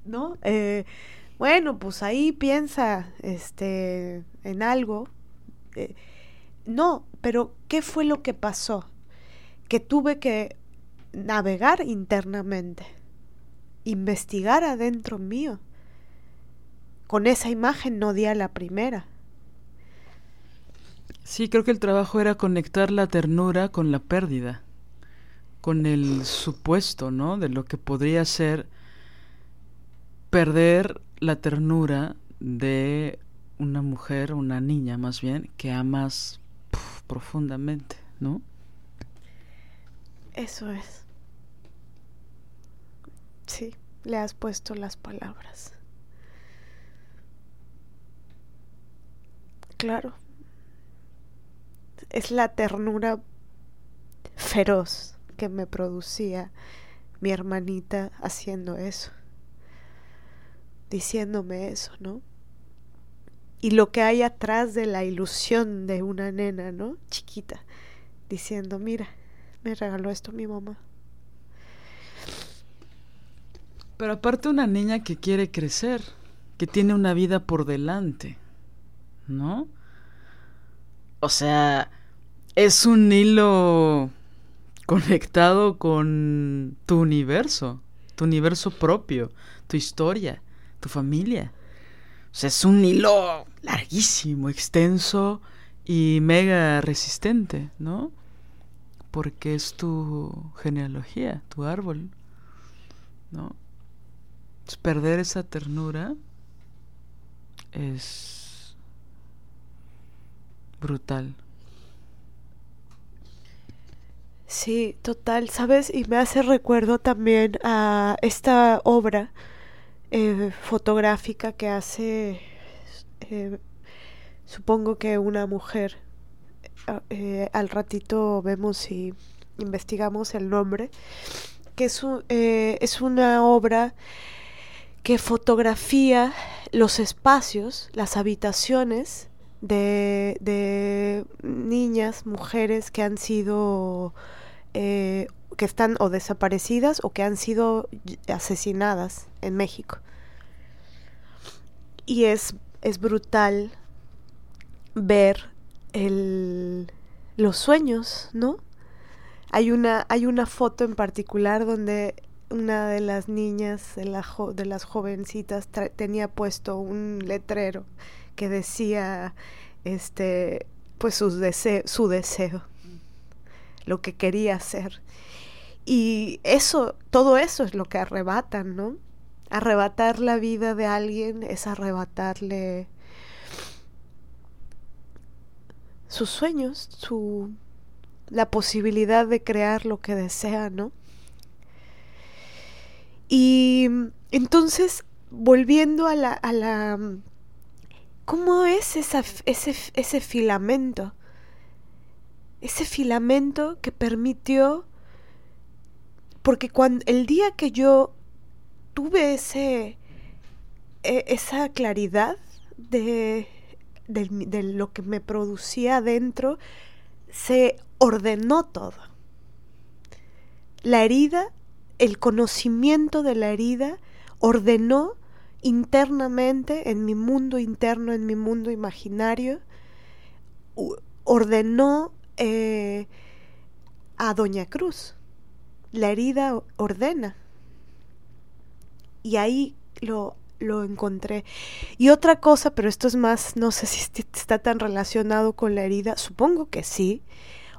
¿no? Eh, bueno, pues ahí piensa este, en algo. Eh, no, pero ¿qué fue lo que pasó? Que tuve que navegar internamente, investigar adentro mío. Con esa imagen no di a la primera.
Sí, creo que el trabajo era conectar la ternura con la pérdida, con el supuesto, ¿no? De lo que podría ser perder la ternura de una mujer, una niña más bien, que amas profundamente, ¿no?
Eso es. Sí, le has puesto las palabras. Claro. Es la ternura feroz que me producía mi hermanita haciendo eso. Diciéndome eso, ¿no? Y lo que hay atrás de la ilusión de una nena, ¿no? Chiquita, diciendo, mira, me regaló esto mi mamá.
Pero aparte una niña que quiere crecer, que tiene una vida por delante, ¿no? O sea, es un hilo conectado con tu universo, tu universo propio, tu historia, tu familia. O sea, es un hilo larguísimo, extenso y mega resistente, ¿no? Porque es tu genealogía, tu árbol, ¿no? perder esa ternura es brutal.
Sí, total, ¿sabes? Y me hace recuerdo también a esta obra eh, fotográfica que hace, eh, supongo que una mujer. Eh, al ratito vemos si investigamos el nombre, que es, es una obra que fotografía los espacios, las habitaciones de, de niñas, mujeres que han sido, eh, que están o desaparecidas o que han sido asesinadas en México. Y es, es brutal ver el, los sueños, ¿no? Hay una, hay una foto en particular donde una de las niñas, de, la de las jovencitas, tenía puesto un letrero que decía, este, pues sus su deseo, lo que quería hacer. Y eso, todo eso es lo que arrebatan, ¿no? Arrebatar la vida de alguien es arrebatarle sus sueños, su la posibilidad de crear lo que desea, ¿no? Y entonces, volviendo a la, a la ¿cómo es ese, ese filamento? Ese filamento que permitió, porque cuando el día que yo tuve ese, e, esa claridad de, de, lo que me producía adentro, se ordenó todo. La herida, el conocimiento de la herida, ordenó internamente, en mi mundo interno, en mi mundo imaginario, ordenó eh, a Doña Cruz. La herida ordena. Y ahí lo, lo encontré. Y otra cosa, pero esto es más, no sé si está tan relacionado con la herida, supongo que sí,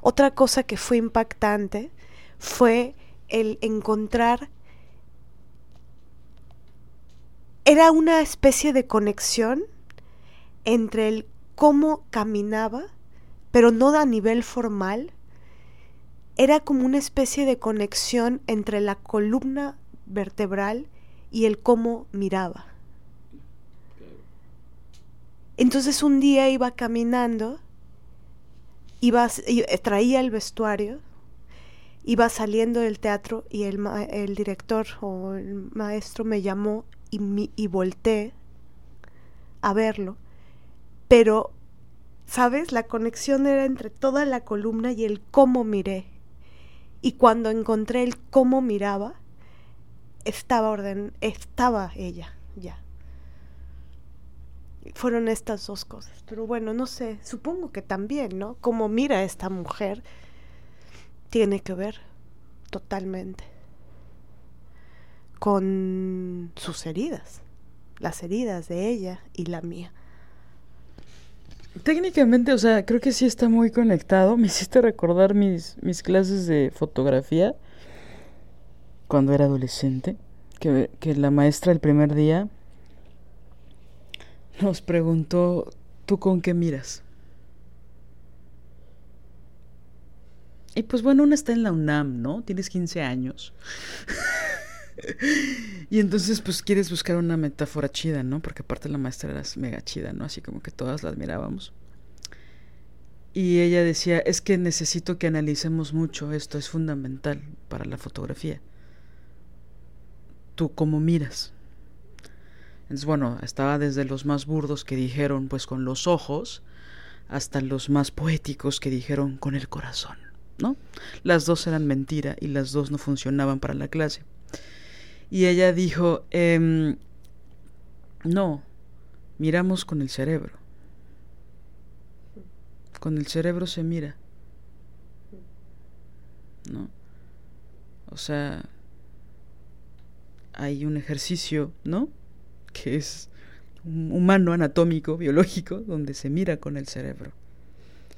otra cosa que fue impactante fue el encontrar era una especie de conexión entre el cómo caminaba, pero no a nivel formal. Era como una especie de conexión entre la columna vertebral y el cómo miraba. Entonces un día iba caminando iba, eh, traía el vestuario, iba saliendo del teatro y el, el director o el maestro me llamó y, mi, y volteé a verlo, pero, ¿sabes? La conexión era entre toda la columna y el cómo miré. Y cuando encontré el cómo miraba, estaba orden, estaba ella fueron estas dos cosas. Pero bueno, no sé, supongo que también, ¿no? Como mira esta mujer, tiene que ver totalmente con sus heridas, las heridas de ella y la mía.
Técnicamente, o sea, creo que sí está muy conectado. Me hiciste recordar mis, mis clases de fotografía cuando era adolescente, que, que la maestra el primer día nos preguntó, ¿tú con qué miras? Y pues bueno, una está en la UNAM, ¿no? Tienes 15 años. y entonces pues quieres buscar una metáfora chida, ¿no? Porque aparte la maestra era mega chida, ¿no? Así como que todas la admirábamos. Y ella decía, es que necesito que analicemos mucho esto, es fundamental para la fotografía. Tú cómo miras. Bueno, estaba desde los más burdos que dijeron pues con los ojos hasta los más poéticos que dijeron con el corazón, ¿no? Las dos eran mentira y las dos no funcionaban para la clase. Y ella dijo, em, no, miramos con el cerebro. Con el cerebro se mira. ¿No? O sea, hay un ejercicio, ¿no? Que es un humano anatómico, biológico, donde se mira con el cerebro.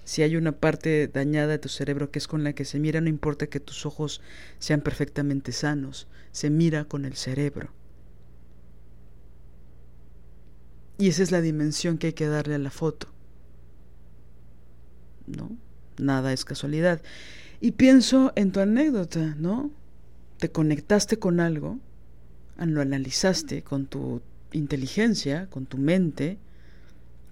Si hay una parte dañada de tu cerebro que es con la que se mira, no importa que tus ojos sean perfectamente sanos, se mira con el cerebro. Y esa es la dimensión que hay que darle a la foto. ¿No? Nada es casualidad. Y pienso en tu anécdota, ¿no? Te conectaste con algo, lo analizaste con tu inteligencia, con tu mente,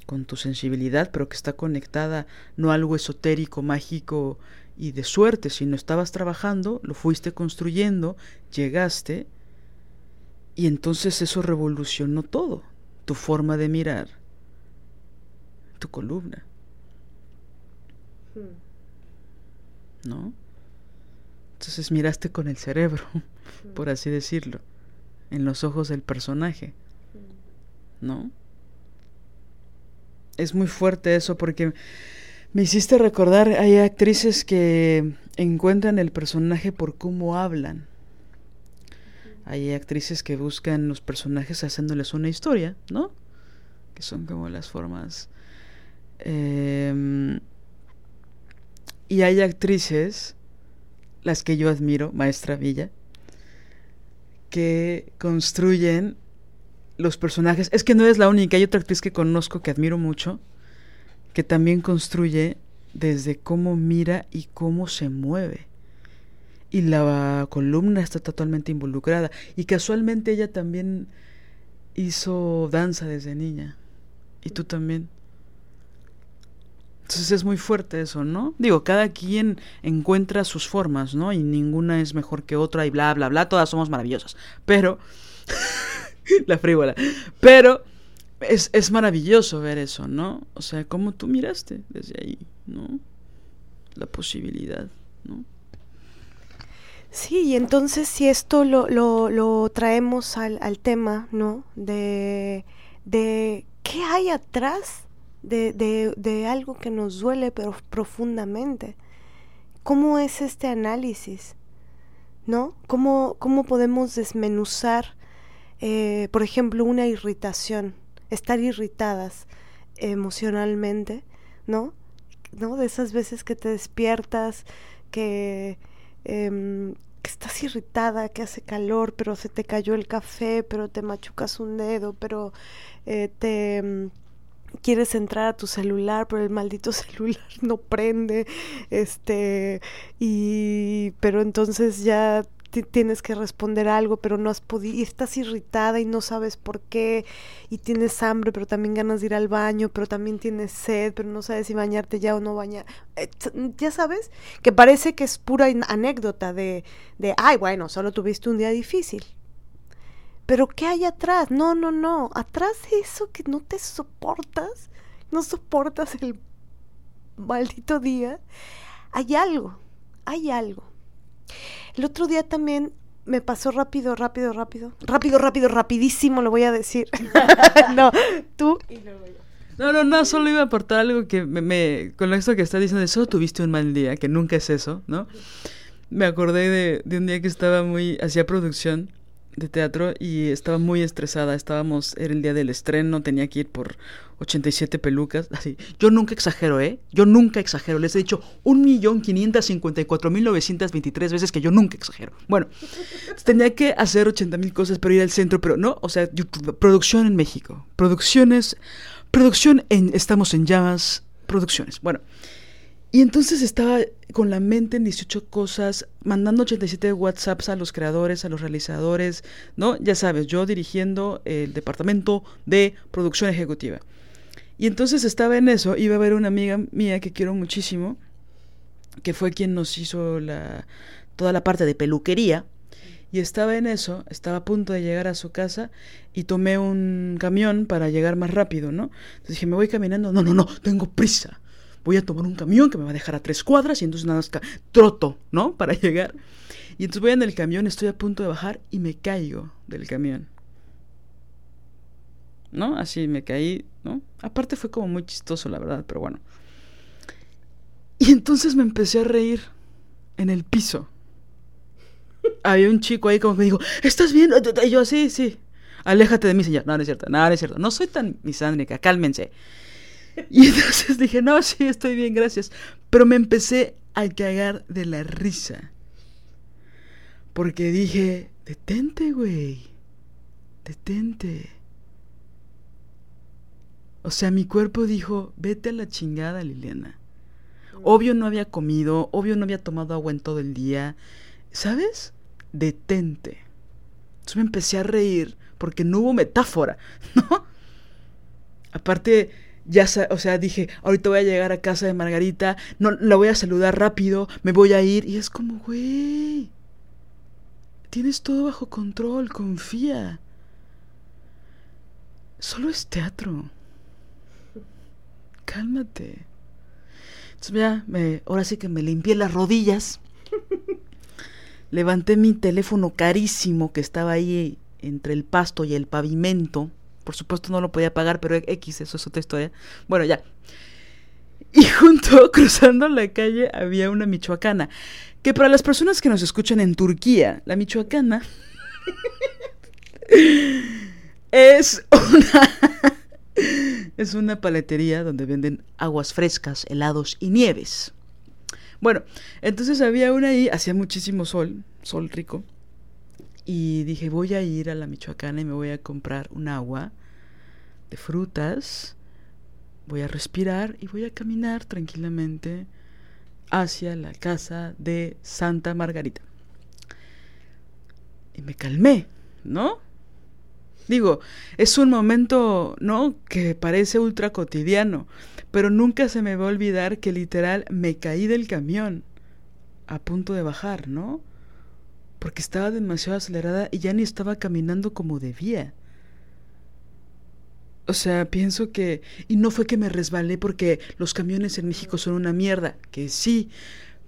con tu sensibilidad, pero que está conectada no a algo esotérico, mágico y de suerte, sino estabas trabajando, lo fuiste construyendo, llegaste, y entonces eso revolucionó todo, tu forma de mirar, tu columna. Hmm. ¿No? Entonces miraste con el cerebro, por así decirlo, en los ojos del personaje. ¿No? Es muy fuerte eso porque me hiciste recordar, hay actrices que encuentran el personaje por cómo hablan. Hay actrices que buscan los personajes haciéndoles una historia, ¿no? Que son como las formas. Em, y hay actrices, las que yo admiro, Maestra Villa, que construyen los personajes. Es que no es la única, hay otra actriz que conozco que admiro mucho, que también construye desde cómo mira y cómo se mueve. Y la columna está totalmente involucrada. Y casualmente ella también hizo danza desde niña. Y tú también. Entonces es muy fuerte eso, ¿no? Digo, cada quien encuentra sus formas, ¿no? Y ninguna es mejor que otra y bla, bla, bla. Todas somos maravillosas. Pero... la frívola. Pero es, es maravilloso ver eso, ¿no? O sea, cómo tú miraste desde ahí, ¿no? La posibilidad, ¿no?
Sí, y entonces si esto lo, lo, lo traemos al, al, tema, ¿no? De, de qué hay atrás de, de, de, algo que nos duele pero profundamente. ¿Cómo es este análisis? ¿No? ¿Cómo, cómo podemos desmenuzar, eh, por ejemplo, una irritación? estar irritadas emocionalmente, ¿no? ¿No? De esas veces que te despiertas, que, eh, que estás irritada, que hace calor, pero se te cayó el café, pero te machucas un dedo, pero eh, te mm, quieres entrar a tu celular, pero el maldito celular no prende, este, y pero entonces ya tienes que responder algo, pero no has podido, y estás irritada y no sabes por qué, y tienes hambre, pero también ganas de ir al baño, pero también tienes sed, pero no sabes si bañarte ya o no bañar. Eh, ya sabes, que parece que es pura anécdota de, de, ay, bueno, solo tuviste un día difícil. Pero ¿qué hay atrás? No, no, no. Atrás de eso que no te soportas, no soportas el maldito día, hay algo, hay algo. El otro día también me pasó rápido, rápido, rápido. Rápido, rápido, rapidísimo, lo voy a decir. no, tú.
No, no, no, solo iba a aportar algo que me, con esto que está diciendo, solo tuviste un mal día, que nunca es eso, ¿no? Me acordé de, de un día que estaba muy, hacía producción de teatro y estaba muy estresada. Estábamos, era el día del estreno, tenía que ir por 87 pelucas. Así. Yo nunca exagero, ¿eh? Yo nunca exagero. Les he dicho 1.554.923 veces que yo nunca exagero. Bueno, tenía que hacer 80.000 cosas para ir al centro, pero no, o sea, producción en México. Producciones, producción en, estamos en llamas, producciones. Bueno. Y entonces estaba con la mente en 18 cosas, mandando 87 WhatsApps a los creadores, a los realizadores, ¿no? Ya sabes, yo dirigiendo el departamento de producción ejecutiva. Y entonces estaba en eso, iba a ver una amiga mía que quiero muchísimo, que fue quien nos hizo la, toda la parte de peluquería. Y estaba en eso, estaba a punto de llegar a su casa y tomé un camión para llegar más rápido, ¿no? Entonces dije, me voy caminando. No, no, no, tengo prisa voy a tomar un camión que me va a dejar a tres cuadras y entonces nada más troto, ¿no? Para llegar. Y entonces voy en el camión, estoy a punto de bajar y me caigo del camión. ¿No? Así me caí, ¿no? Aparte fue como muy chistoso, la verdad, pero bueno. Y entonces me empecé a reír en el piso. Había un chico ahí como que me dijo, ¿estás bien? Y yo, sí, sí. Aléjate de mí, señor. No, no es cierto, no, no es cierto. No soy tan misándrica, cálmense. Y entonces dije, no, sí, estoy bien, gracias. Pero me empecé a cagar de la risa. Porque dije, detente, güey. Detente. O sea, mi cuerpo dijo, vete a la chingada, Liliana. Obvio no había comido, obvio no había tomado agua en todo el día. ¿Sabes? Detente. Entonces me empecé a reír porque no hubo metáfora, ¿no? Aparte, ya, o sea, dije, ahorita voy a llegar a casa de Margarita, no, la voy a saludar rápido, me voy a ir. Y es como, güey, tienes todo bajo control, confía. Solo es teatro. Cálmate. Entonces ya, me, ahora sí que me limpié las rodillas. Levanté mi teléfono carísimo que estaba ahí entre el pasto y el pavimento por supuesto no lo podía pagar, pero X, eso es otra historia. Bueno, ya. Y junto, cruzando la calle, había una michoacana. Que para las personas que nos escuchan en Turquía, la michoacana es una es una paletería donde venden aguas frescas, helados y nieves. Bueno, entonces había una ahí, hacía muchísimo sol, sol rico. Y dije, voy a ir a la Michoacana y me voy a comprar un agua de frutas. Voy a respirar y voy a caminar tranquilamente hacia la casa de Santa Margarita. Y me calmé, ¿no? Digo, es un momento, ¿no? Que parece ultra cotidiano, pero nunca se me va a olvidar que literal me caí del camión a punto de bajar, ¿no? Porque estaba demasiado acelerada y ya ni estaba caminando como debía. O sea, pienso que... Y no fue que me resbalé porque los camiones en México son una mierda, que sí,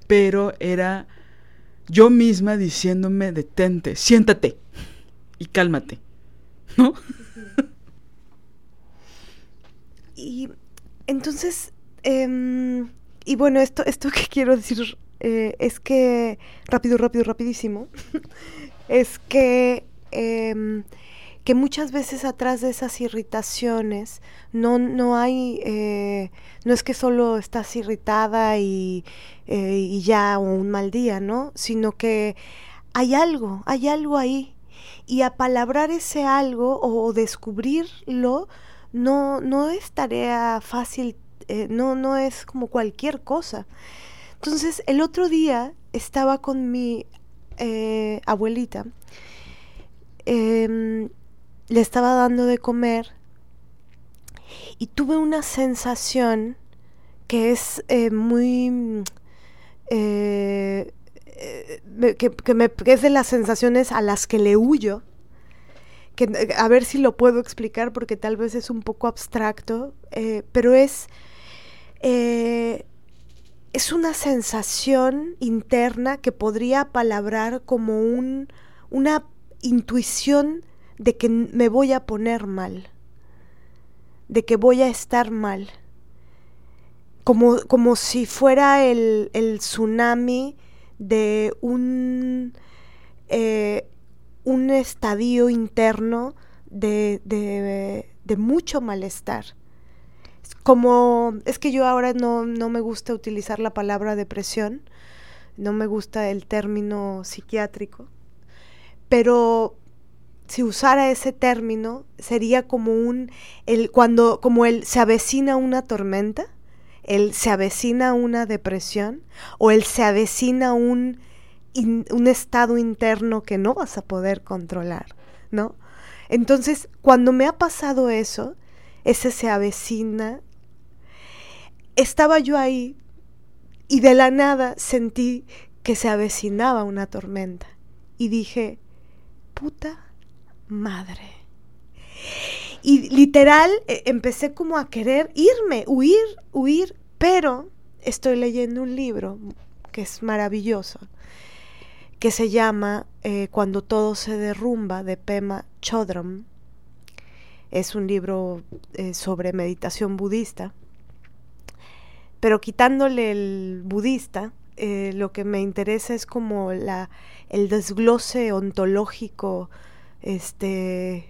pero era yo misma diciéndome, detente, siéntate y cálmate. ¿no?
y entonces, em, y bueno, esto, esto que quiero decir eh, es que, rápido, rápido, rapidísimo, es que, em, que muchas veces atrás de esas irritaciones no, no hay, eh, no es que solo estás irritada y, eh, y ya o un mal día, ¿no? Sino que hay algo, hay algo ahí y apalabrar ese algo o descubrirlo no, no es tarea fácil, eh, no, no es como cualquier cosa. Entonces, el otro día estaba con mi eh, abuelita, em, le estaba dando de comer y tuve una sensación que es eh, muy eh, que, me, es de las sensaciones a las que le huyo, que a ver si lo puedo explicar porque tal vez es un poco abstracto, pero es, es una sensación interna que podría palabrar como un, una intuición de que me voy a poner mal, de que voy a estar mal. Como, como si fuera el, tsunami de un, eh, un estadio interno de, mucho malestar. Como es que yo ahora no, no me gusta utilizar la palabra depresión, no me gusta el término psiquiátrico, pero si usara ese término sería como un el cuando como el se avecina una tormenta el se avecina una depresión o el se avecina un, un estado interno que no vas a poder controlar, ¿no? Entonces, cuando me ha pasado eso, ese se avecina, estaba yo ahí y de la nada sentí que se avecinaba una tormenta y dije, puta madre. Y literal eh, empecé como a querer irme, huir, huir, pero estoy leyendo un libro que es maravilloso, que se llama eh, Cuando todo se derrumba de Pema Chodron. Es un libro eh, sobre meditación budista. Pero quitándole el budista, lo que me interesa es como la, el desglose ontológico este,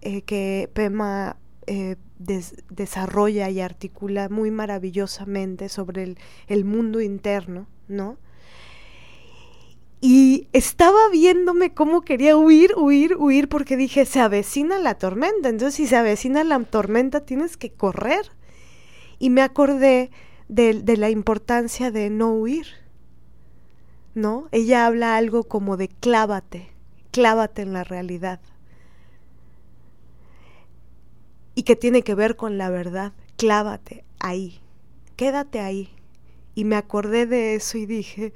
eh, que Pema eh, desarrolla y articula muy maravillosamente sobre el, mundo interno, ¿no? Y estaba viéndome cómo quería huir, huir, huir, porque dije, se avecina la tormenta. Entonces, si se avecina la tormenta, tienes que correr. Y me acordé de, de la importancia de no huir. ¿No? Ella habla algo como de clávate, clávate en la realidad y que tiene que ver con la verdad. Clávate ahí, quédate ahí. Y me acordé de eso y dije,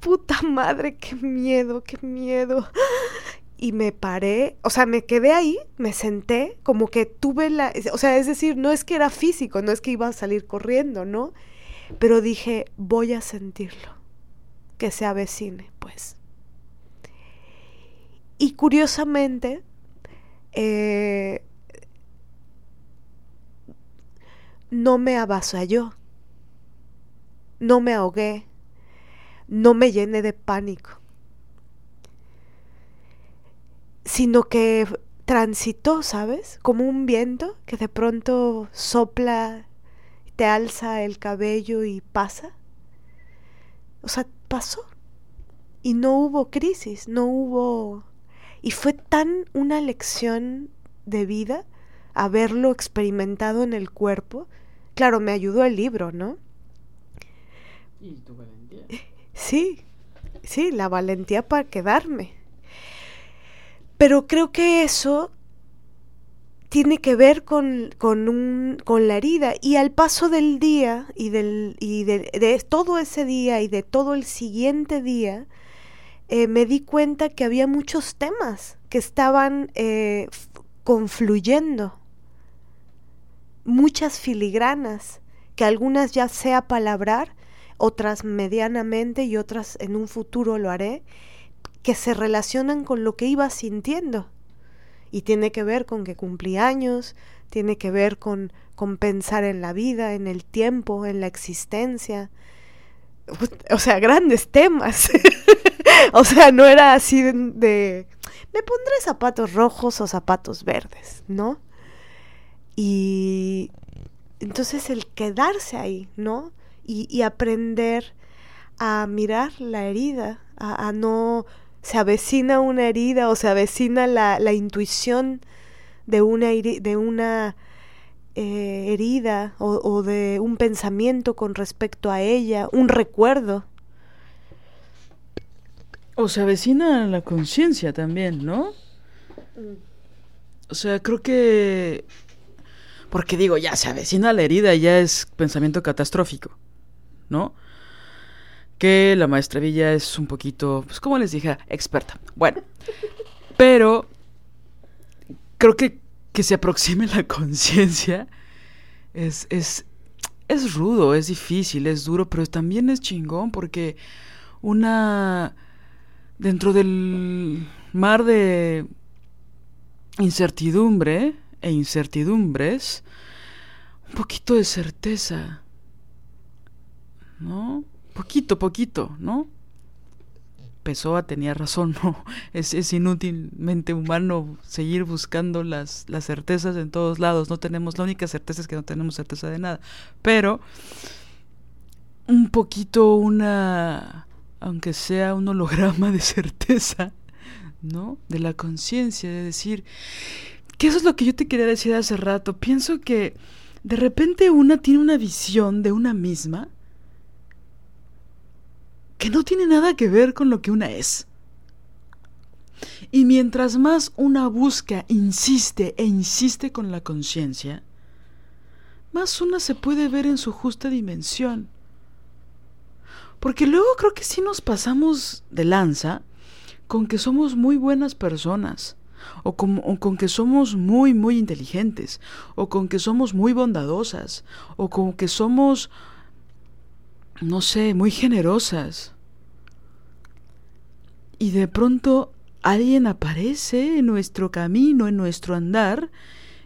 puta madre, qué miedo, qué miedo. Y me paré, o sea, me quedé ahí, me senté, como que tuve la, o sea, es decir, no es que era físico, no es que iba a salir corriendo, ¿no? Pero dije, voy a sentirlo, que se avecine, pues. Y curiosamente, eh, no me avasalló, no me ahogué, no me llené de pánico. sino que transitó, ¿sabes? Como un viento que de pronto sopla, te alza el cabello y pasa. O sea, pasó. Y no hubo crisis, no hubo... Y fue tan una lección de vida haberlo experimentado en el cuerpo. Claro, me ayudó el libro, ¿no?
¿Y tu valentía?
Sí, sí, la valentía para quedarme. Pero creo que eso tiene que ver con, con, un, con la herida y al paso del día y, del, y de, de todo ese día y de todo el siguiente día, eh, me di cuenta que había muchos temas que estaban eh, confluyendo, muchas filigranas, que algunas ya sé apalabrar, otras medianamente y otras en un futuro lo haré, que se relacionan con lo que iba sintiendo. Y tiene que ver con que cumplí años, tiene que ver con, pensar en la vida, en el tiempo, en la existencia. O sea, grandes temas. o sea, no era así de, me pondré zapatos rojos o zapatos verdes, ¿no? Y entonces el quedarse ahí, ¿no? Y, y aprender a mirar la herida, a, a, no se avecina una herida o se avecina la, la intuición de una, de una eh, herida o, o de un pensamiento con respecto a ella, un recuerdo.
O se avecina la conciencia también, ¿no? O sea, creo que... Porque digo, ya se avecina la herida, ya es pensamiento catastrófico, ¿no? Que la maestra Villa es un poquito, pues como les dije, experta. Bueno, pero creo que que se aproxime la conciencia es, es, es rudo, es difícil, es duro, pero también es chingón porque una dentro del mar de incertidumbre e incertidumbres, un poquito de certeza, ¿no? Poquito, poquito, ¿no? Pessoa tenía razón, ¿no? Es, es inútilmente humano seguir buscando las, las certezas en todos lados. No tenemos, la única certeza es que no tenemos certeza de nada. Pero un poquito una aunque sea un holograma de certeza, ¿no? De la conciencia, de decir, que eso es lo que yo te quería decir hace rato. Pienso que de repente una tiene una visión de una misma que no tiene nada que ver con lo que una es. Y mientras más una busca, insiste e insiste con la conciencia, más una se puede ver en su justa dimensión. Porque luego creo que sí nos pasamos de lanza con que somos muy buenas personas, o con, o con, que somos muy, muy inteligentes, o con que somos muy bondadosas, o con que somos, no sé, muy generosas. Y de pronto alguien aparece en nuestro camino, en nuestro andar,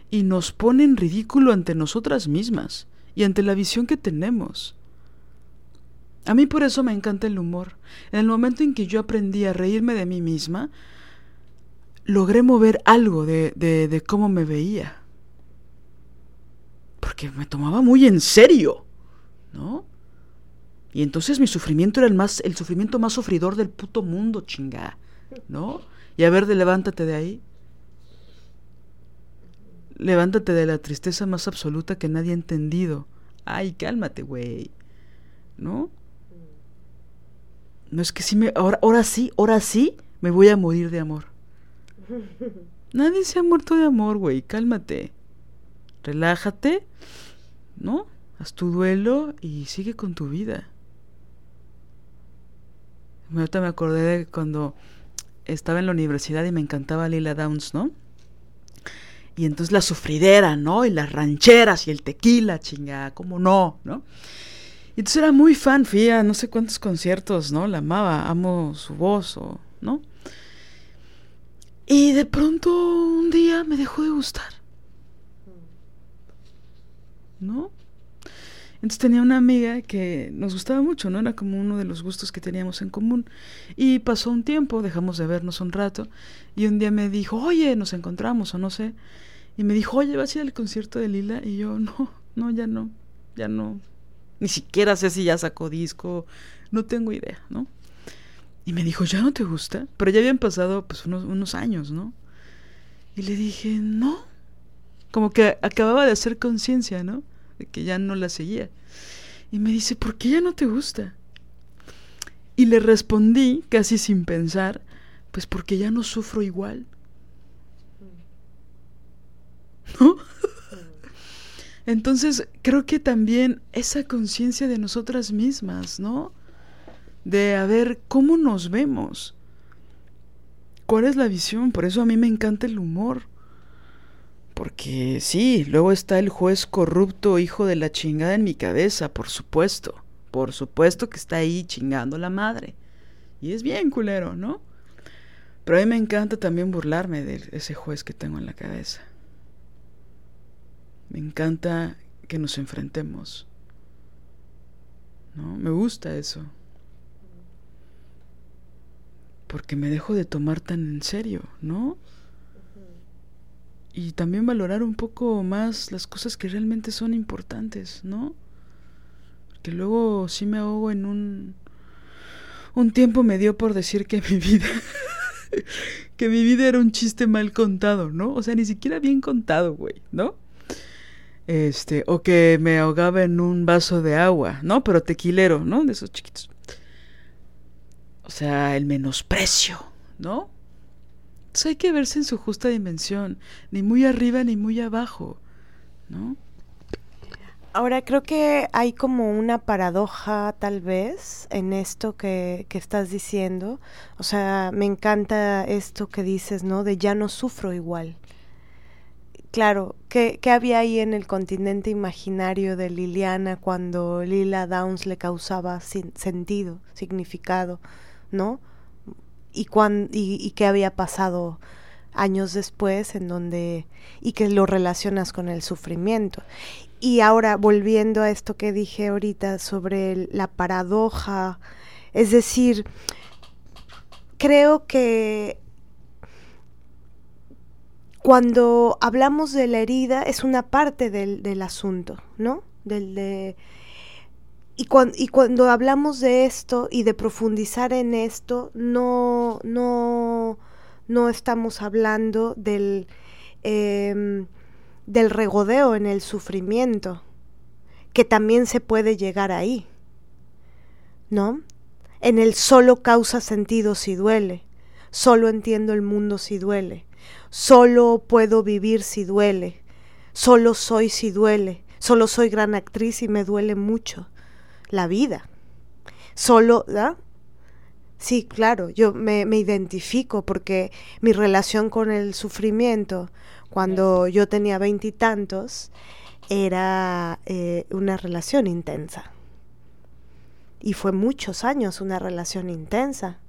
y nos pone en ridículo ante nosotras mismas y ante la visión que tenemos. A mí por eso me encanta el humor. En el momento en que yo aprendí a reírme de mí misma, logré mover algo de, de, de cómo me veía. Porque me tomaba muy en serio, ¿no? Y entonces mi sufrimiento era el más, el sufrimiento más sufridor del puto mundo, chinga, ¿no? Y a ver, de levántate de ahí. Levántate de la tristeza más absoluta que nadie ha entendido. Ay, cálmate, güey. ¿No? No es que sí me. Ahora, ahora sí, ahora sí me voy a morir de amor. Nadie se ha muerto de amor, güey. Cálmate. Relájate. ¿No? Haz tu duelo y sigue con tu vida. Ahorita me acordé de cuando estaba en la universidad y me encantaba Lila Downs, ¿no? Y entonces la sufridera, ¿no? Y las rancheras y el tequila, chinga, ¿cómo no? ¿No? Y entonces era muy fan, fui a no sé cuántos conciertos, ¿no? La amaba, amo su voz, o, ¿no? Y de pronto un día me dejó de gustar. ¿No? Entonces tenía una amiga que nos gustaba mucho, ¿no? Era como uno de los gustos que teníamos en común. Y pasó un tiempo, dejamos de vernos un rato, y un día me dijo, oye, nos encontramos o no sé. Y me dijo, oye, ¿vas a ir al concierto de Lila? Y yo, no, no, ya no, ya no. Ni siquiera sé si ya sacó disco, no tengo idea, ¿no? Y me dijo, ¿ya no te gusta? Pero ya habían pasado pues unos, unos años, ¿no? Y le dije, no. Como que acababa de hacer conciencia, ¿no? Que ya no la seguía. Y me dice, ¿por qué ya no te gusta? Y le respondí, casi sin pensar, pues porque ya no sufro igual. ¿No? Entonces, creo que también esa conciencia de nosotras mismas, ¿no? De a ver cómo nos vemos. ¿Cuál es la visión? Por eso a mí me encanta el humor. Porque sí, luego está el juez corrupto hijo de la chingada en mi cabeza, por supuesto. Por supuesto que está ahí chingando la madre. Y es bien culero, ¿no? Pero a mí me encanta también burlarme de ese juez que tengo en la cabeza. Me encanta que nos enfrentemos. ¿No? Me gusta eso. Porque me dejo de tomar tan en serio, ¿no? Y también valorar un poco más las cosas que realmente son importantes, ¿no? Que luego sí me ahogo en un un tiempo me dio por decir que mi vida que mi vida era un chiste mal contado, ¿no? O sea, ni siquiera bien contado, güey, ¿no? Este, o que me ahogaba en un vaso de agua, ¿no? Pero tequilero, ¿no? De esos chiquitos. O sea, el menosprecio, ¿no? Hay que verse en su justa dimensión, ni muy arriba ni muy abajo, ¿no?
Ahora creo que hay como una paradoja tal vez en esto que, que, estás diciendo. O sea, me encanta esto que dices, ¿no? De ya no sufro igual. Claro, ¿qué, qué había ahí en el continente imaginario de Liliana cuando Lila Downs le causaba sentido, significado, ¿no? Y, y, qué había pasado años después en donde y que lo relacionas con el sufrimiento. Y ahora volviendo a esto que dije ahorita sobre la paradoja, es decir, creo que cuando hablamos de la herida es una parte del, del asunto, ¿no? Del de y, cuando hablamos de esto y de profundizar en esto, no, no, no estamos hablando del, em, del regodeo en el sufrimiento, que también se puede llegar ahí, ¿no? En el solo causa sentido si duele, solo entiendo el mundo si duele, solo puedo vivir si duele, solo soy si duele, solo soy gran actriz y me duele mucho la vida. Solo, ¿da? Sí, claro, yo me, me identifico porque mi relación con el sufrimiento cuando yo tenía veintitantos era eh, una relación intensa. Y fue muchos años una relación intensa.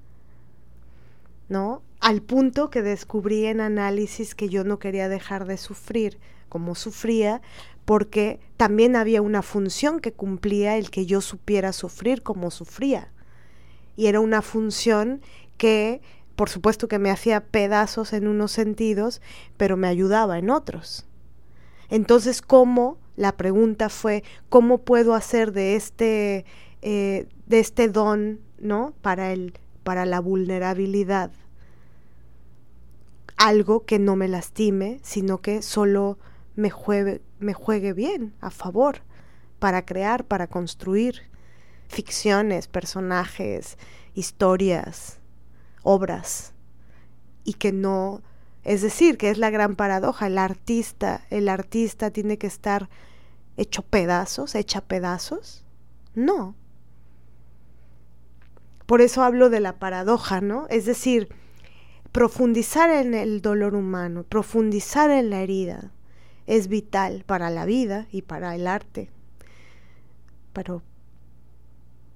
¿No? Al punto que descubrí en análisis que yo no quería dejar de sufrir como sufría, porque también había una función que cumplía el que yo supiera sufrir como sufría. Y era una función que, por supuesto que me hacía pedazos en unos sentidos, pero me ayudaba en otros. Entonces, ¿cómo? La pregunta fue, ¿cómo puedo hacer de este, eh, de este don, ¿no? Para, el, para la vulnerabilidad algo que no me lastime, sino que solo me juegue, me juegue bien, a favor, para crear, para construir ficciones, personajes, historias, obras, y que no, es decir, que es la gran paradoja, el artista, el artista tiene que estar hecho pedazos, hecha pedazos, no. Por eso hablo de la paradoja, ¿no? Es decir, profundizar en el dolor humano, profundizar en la herida, es vital para la vida y para el arte. Pero,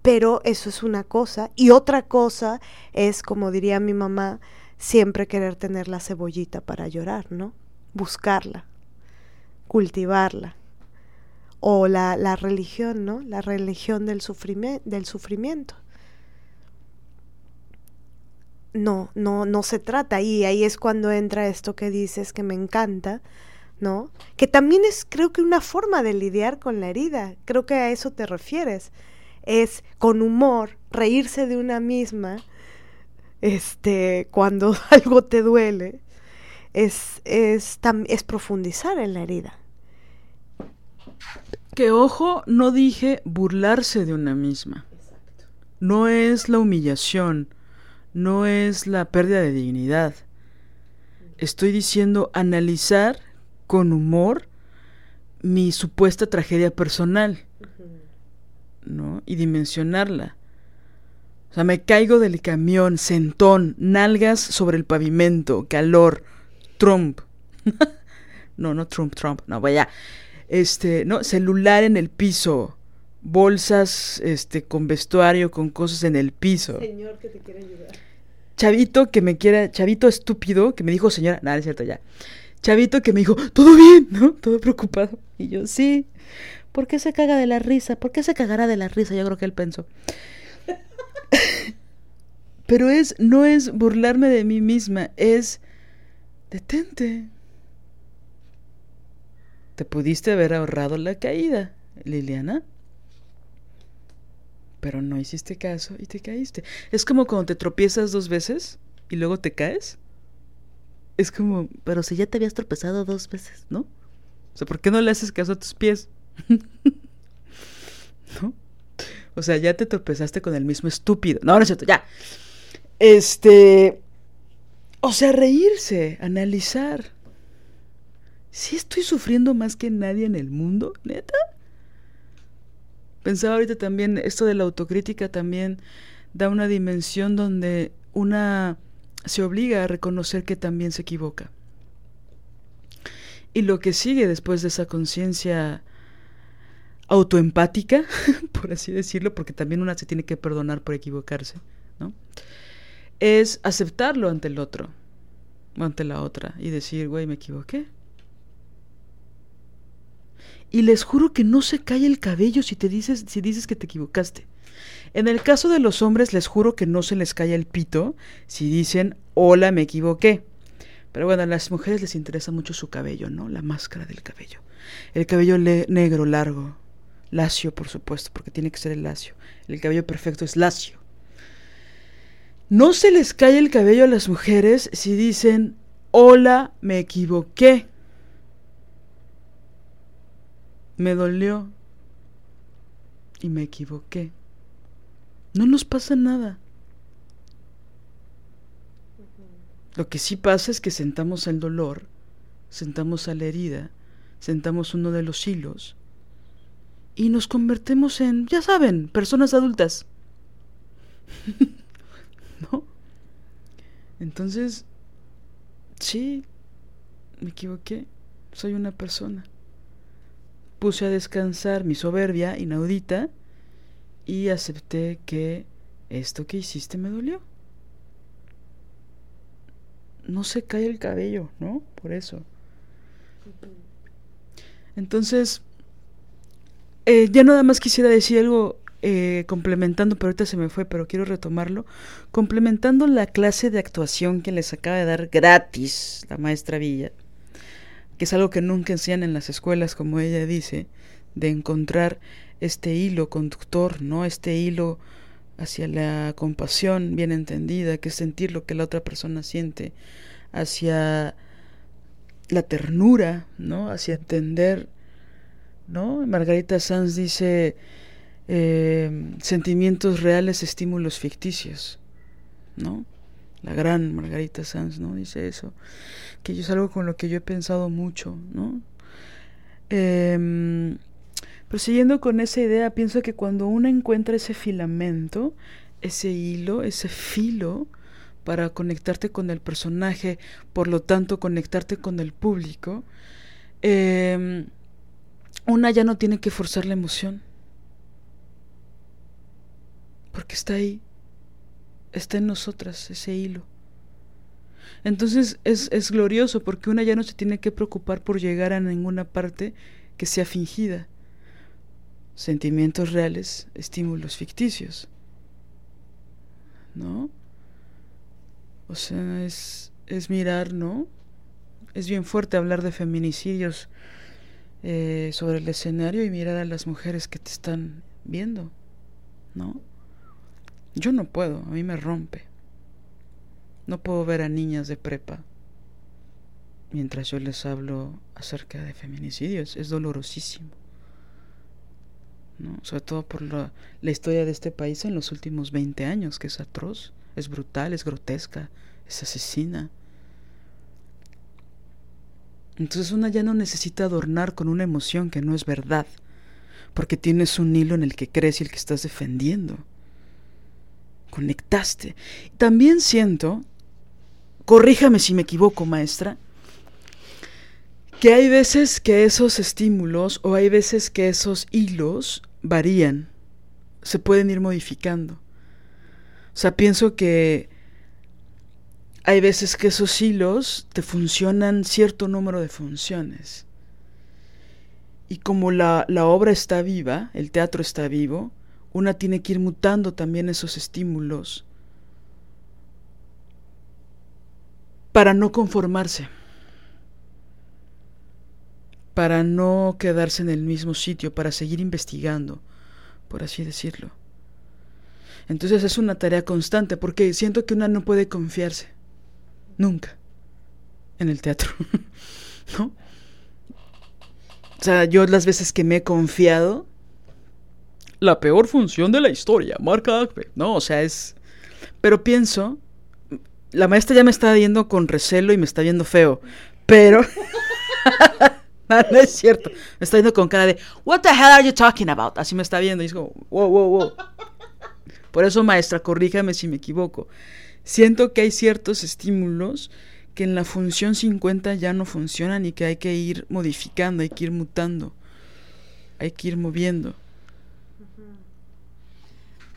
pero eso es una cosa. Y otra cosa es, como diría mi mamá, siempre querer tener la cebollita para llorar, ¿no? Buscarla, cultivarla. o la, la religión, ¿no? La religión del, del sufrimiento. No, no, no se trata. Y ahí es cuando entra esto que dices que me encanta, ¿no? Que también es, creo que, una forma de lidiar con la herida. Creo que a eso te refieres. Es con humor, reírse de una misma, este, cuando algo te duele, es, es, es profundizar en la herida.
Que ojo, no dije burlarse de una misma. No es la humillación, no es la pérdida de dignidad. Estoy diciendo analizar con humor mi supuesta tragedia personal, ¿no? Y dimensionarla. O sea, me caigo del camión, sentón, nalgas sobre el pavimento, calor, Trump. no, no Trump, Trump, no, vaya este, ¿no? Celular en el piso, bolsas, este, con vestuario, con cosas en el piso.
Señor que te quiere ayudar.
Chavito que me quiera, chavito estúpido que me dijo, señora, nada, es cierto, ya. Chavito que me dijo, todo bien, ¿no? Todo preocupado. Y yo, sí. ¿Por qué se caga de la risa? ¿Por qué se cagará de la risa? Yo creo que él pensó. Pero es, no es burlarme de mí misma, es detente. Te pudiste haber ahorrado la caída, Liliana. Pero no hiciste caso y te caíste. Es como cuando te tropiezas dos veces y luego te caes. Es como, pero si ya te habías tropezado dos veces, ¿no? O sea, ¿por qué no le haces caso a tus pies? ¿No? O sea, ya te tropezaste con el mismo estúpido. No, no es cierto, ya. Este. O sea, reírse, analizar. ¿Sí estoy sufriendo más que nadie en el mundo? ¿Neta? Pensaba ahorita también, esto de la autocrítica también da una dimensión donde una se obliga a reconocer que también se equivoca. Y lo que sigue después de esa conciencia autoempática, por así decirlo, porque también una se tiene que perdonar por equivocarse, ¿no? Es aceptarlo ante el otro, o ante la otra, y decir, güey, me equivoqué. Y les juro que no se cae el cabello si te dices, si dices que te equivocaste. En el caso de los hombres les juro que no se les cae el pito si dicen hola me equivoqué. Pero bueno, a las mujeres les interesa mucho su cabello, ¿no? La máscara del cabello. El cabello negro, largo. Lacio, por supuesto, porque tiene que ser el lacio. El cabello perfecto es lacio. No se les cae el cabello a las mujeres si dicen hola me equivoqué. Me dolió y me equivoqué. No nos pasa nada. Lo que sí pasa es que sentamos el dolor, sentamos a la herida, sentamos uno de los hilos y nos convertimos en, ya saben, personas adultas. ¿No? Entonces, sí, me equivoqué, soy una persona puse a descansar mi soberbia inaudita y acepté que esto que hiciste me dolió. No se cae el cabello, ¿no? Por eso. Entonces, eh, ya nada más quisiera decir algo eh, complementando, pero ahorita se me fue, pero quiero retomarlo. Complementando la clase de actuación que les acaba de dar gratis la maestra Villa que es algo que nunca enseñan en las escuelas, como ella dice, de encontrar este hilo conductor, ¿no? Este hilo hacia la compasión bien entendida, que es sentir lo que la otra persona siente, hacia la ternura, ¿no? Hacia entender, ¿no? Margarita Sanz dice eh, sentimientos reales, estímulos ficticios, ¿no? La gran Margarita Sanz, ¿no? Dice eso que es algo con lo que yo he pensado mucho, ¿no? Eh, prosiguiendo con esa idea, pienso que cuando uno encuentra ese filamento, ese hilo, ese filo, para conectarte con el personaje, por lo tanto conectarte con el público, em, una ya no tiene que forzar la emoción, porque está ahí, está en nosotras ese hilo. Entonces es, es glorioso porque una ya no se tiene que preocupar por llegar a ninguna parte que sea fingida. Sentimientos reales, estímulos ficticios. ¿No? O sea, es, es mirar, ¿no? Es bien fuerte hablar de feminicidios eh, sobre el escenario y mirar a las mujeres que te están viendo, ¿no? Yo no puedo, a mí me rompe. No puedo ver a niñas de prepa mientras yo les hablo acerca de feminicidios. Es dolorosísimo. Sobre todo por la, la, historia de este país en los últimos 20 años, que es atroz, es brutal, es grotesca, es asesina. Entonces una ya no necesita adornar con una emoción que no es verdad, porque tienes un hilo en el que crees y el que estás defendiendo. Conectaste. También siento, corríjame si me equivoco, maestra, que hay veces que esos estímulos o hay veces que esos hilos varían, se pueden ir modificando. O sea, pienso que hay veces que esos hilos te funcionan cierto número de funciones. Y como la, la, obra está viva, el teatro está vivo, una tiene que ir mutando también esos estímulos para no conformarse para no quedarse en el mismo sitio, para seguir investigando, por así decirlo. Entonces es una tarea constante porque siento que una no puede confiarse, nunca, en el teatro, ¿no? O sea, yo las veces que me he confiado, la peor función de la historia, marca Acme, ¿no? O sea, es... Pero pienso, la maestra ya me está viendo con recelo y me está viendo feo, pero... No, es cierto. Me está viendo con cara de, What the hell are you talking about? Así me está viendo. Y es como, wow, wow, wow. Por eso, maestra, corríjame si me equivoco. Siento que hay ciertos estímulos que en la función 50 ya no funcionan y que hay que ir modificando, hay que ir mutando, hay que ir moviendo.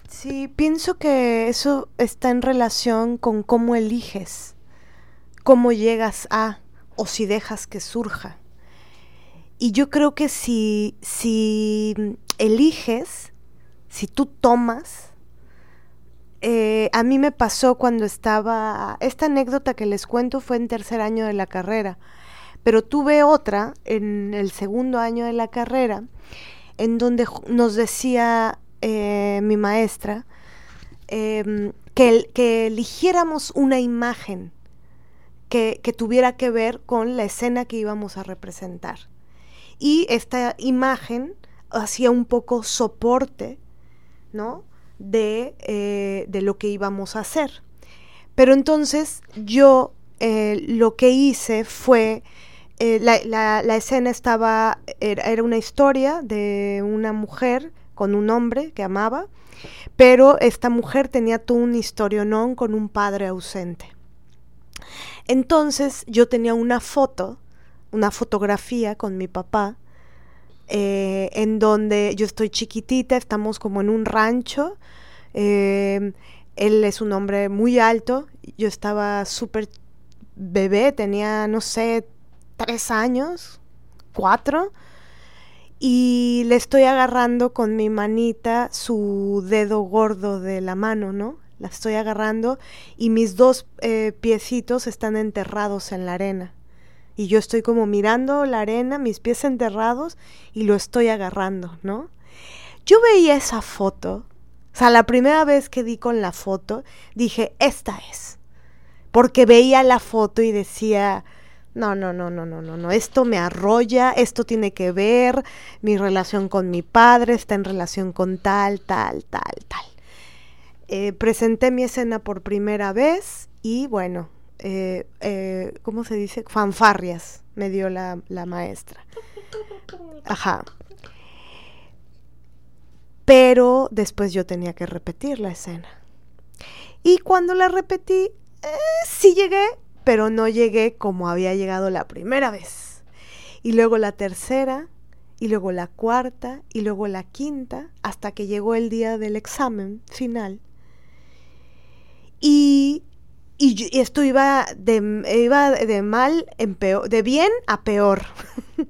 Sí, pienso que eso está en relación con cómo eliges, cómo llegas a o si dejas que surja. Y yo creo que si, si eliges, si tú tomas, eh, a mí me pasó cuando estaba, esta anécdota que les cuento fue en tercer año de la carrera, pero tuve otra en el segundo año de la carrera, en donde nos decía eh, mi maestra em, que, que eligiéramos una imagen que, que tuviera que ver con la escena que íbamos a representar y esta imagen hacía un poco soporte, ¿no? De, eh, de lo que íbamos a hacer. Pero entonces yo eh, lo que hice fue, eh, la, la, escena estaba, era, era, una historia de una mujer con un hombre que amaba, pero esta mujer tenía todo un historionón con un padre ausente. Entonces yo tenía una foto una fotografía con mi papá, eh, en donde yo estoy chiquitita, estamos como en un rancho. Eh, él es un hombre muy alto, yo estaba súper bebé, tenía, no sé, tres años, cuatro, y le estoy agarrando con mi manita su dedo gordo de la mano, ¿no? La estoy agarrando y mis dos eh, piecitos están enterrados en la arena y yo estoy como mirando la arena, mis pies enterrados y lo estoy agarrando, ¿no? Yo veía esa foto, o sea, la primera vez que di con la foto, dije, esta es, porque veía la foto y decía, no, no, no, no, no, no, no, esto me arrolla, esto tiene que ver, mi relación con mi padre está en relación con tal, tal, tal, tal. Eh, presenté mi escena por primera vez y bueno, eh, eh, ¿cómo se dice? Fanfarrias me dio la, la maestra. Ajá. Pero después yo tenía que repetir la escena. Y cuando la repetí, eh, sí llegué, pero no llegué como había llegado la primera vez. Y luego la tercera, y luego la cuarta, y luego la quinta, hasta que llegó el día del examen final. Y y, esto iba de, iba de mal en peor, de bien a peor.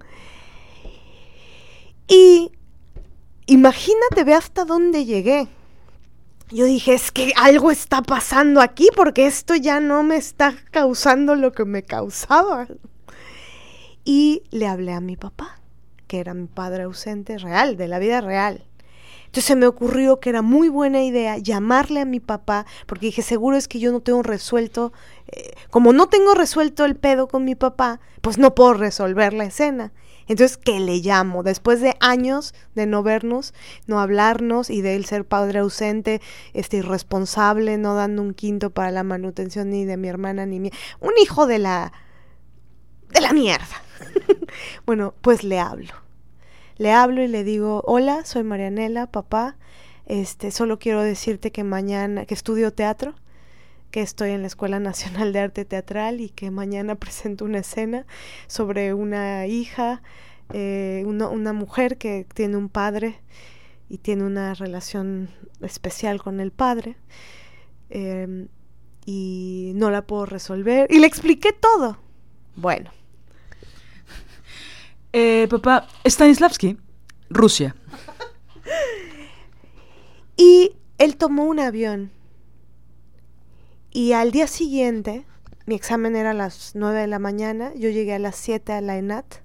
y, imagínate, ve hasta dónde llegué. Yo dije, es que algo está pasando aquí porque esto ya no me está causando lo que me causaba. Y le hablé a mi papá, que era mi padre ausente real, de la vida real. Entonces se me ocurrió que era muy buena idea llamarle a mi papá, porque dije, seguro es que yo no tengo resuelto, eh, como no tengo resuelto el pedo con mi papá, pues no puedo resolver la escena. Entonces, ¿qué le llamo? Después de años de no vernos, no hablarnos y de él ser padre ausente, este irresponsable, no dando un quinto para la manutención ni de mi hermana ni mía, un hijo de la de la mierda. bueno, pues le hablo le hablo y le digo, hola, soy Marianela, papá, este, solo quiero decirte que mañana, que estudio teatro, que estoy en la Escuela Nacional de Arte Teatral y que mañana presento una escena sobre una hija, eh, una, mujer que tiene un padre y tiene una relación especial con el padre. Em, y no la puedo resolver. Y le expliqué todo. Bueno,
eh, papá, Stanislavski, Rusia.
Y él tomó un avión. Y al día siguiente, mi examen era a las 9 de la mañana, yo llegué a las 7 a la ENAT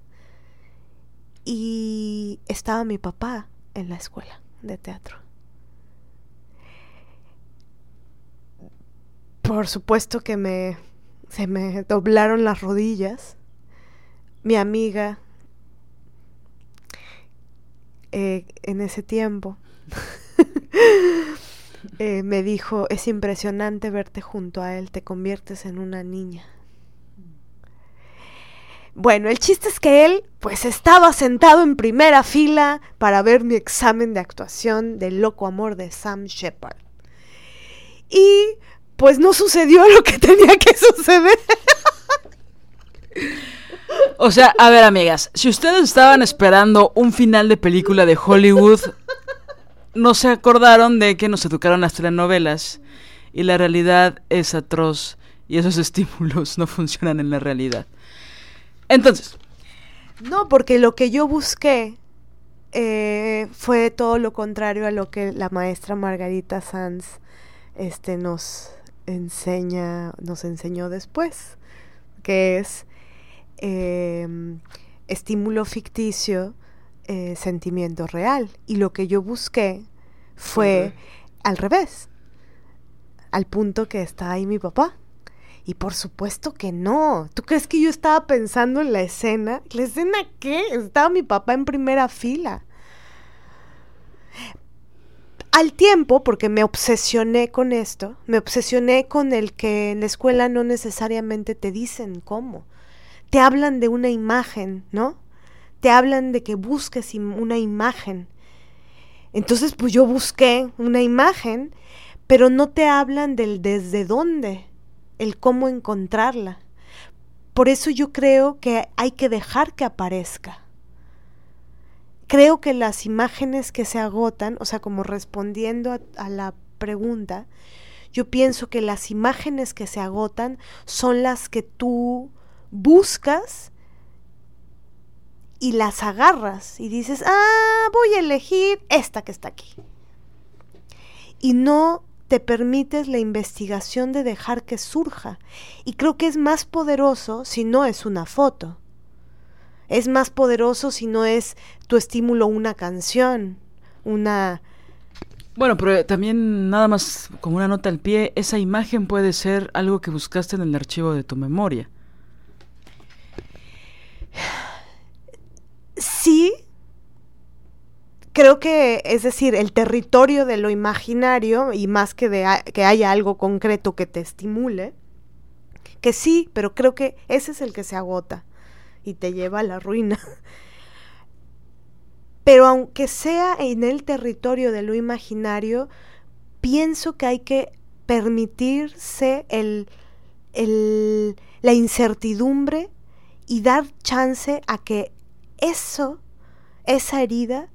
y estaba mi papá en la escuela de teatro. Por supuesto que me se me doblaron las rodillas. Mi amiga eh, en ese tiempo, eh, me dijo, es impresionante verte junto a él, te conviertes en una niña. Bueno, el chiste es que él pues estaba sentado en primera fila para ver mi examen de actuación del loco amor de Sam Shepard. Y pues no sucedió lo que tenía que suceder.
O sea, a ver, amigas, si ustedes estaban esperando un final de película de Hollywood, no se acordaron de que nos educaron las telenovelas y la realidad es atroz y esos estímulos no funcionan en la realidad. Entonces.
No, porque lo que yo busqué eh, fue todo lo contrario a lo que la maestra Margarita Sanz este, nos enseña, nos enseñó después, que es Em, estímulo ficticio, eh, sentimiento real. Y lo que yo busqué fue al revés, al punto que está ahí mi papá. Y por supuesto que no. ¿Tú crees que yo estaba pensando en la escena? ¿La escena qué? Estaba mi papá en primera fila. Al tiempo, porque me obsesioné con esto, me obsesioné con el que en la escuela no necesariamente te dicen cómo te hablan de una imagen, ¿no? Te hablan de que busques una imagen. Entonces, pues yo busqué una imagen, pero no te hablan del desde dónde, el cómo encontrarla. Por eso yo creo que hay que dejar que aparezca. Creo que las imágenes que se agotan, o sea, como respondiendo a, a la pregunta, yo pienso que las imágenes que se agotan son las que tú buscas y las agarras y dices, ah, voy a elegir esta que está aquí. Y no te permites la investigación de dejar que surja. Y creo que es más poderoso si no es una foto. Es más poderoso si no es tu estímulo una canción, una...
Bueno, pero también nada más como una nota al pie, esa imagen puede ser algo que buscaste en el archivo de tu memoria.
Sí, creo que, es decir, el territorio de lo imaginario, y más que de que haya algo concreto que te estimule, que sí, pero creo que ese es el que se agota y te lleva a la ruina. Pero aunque sea en el territorio de lo imaginario, pienso que hay que permitirse el, el, la incertidumbre y dar chance a que eso, esa herida,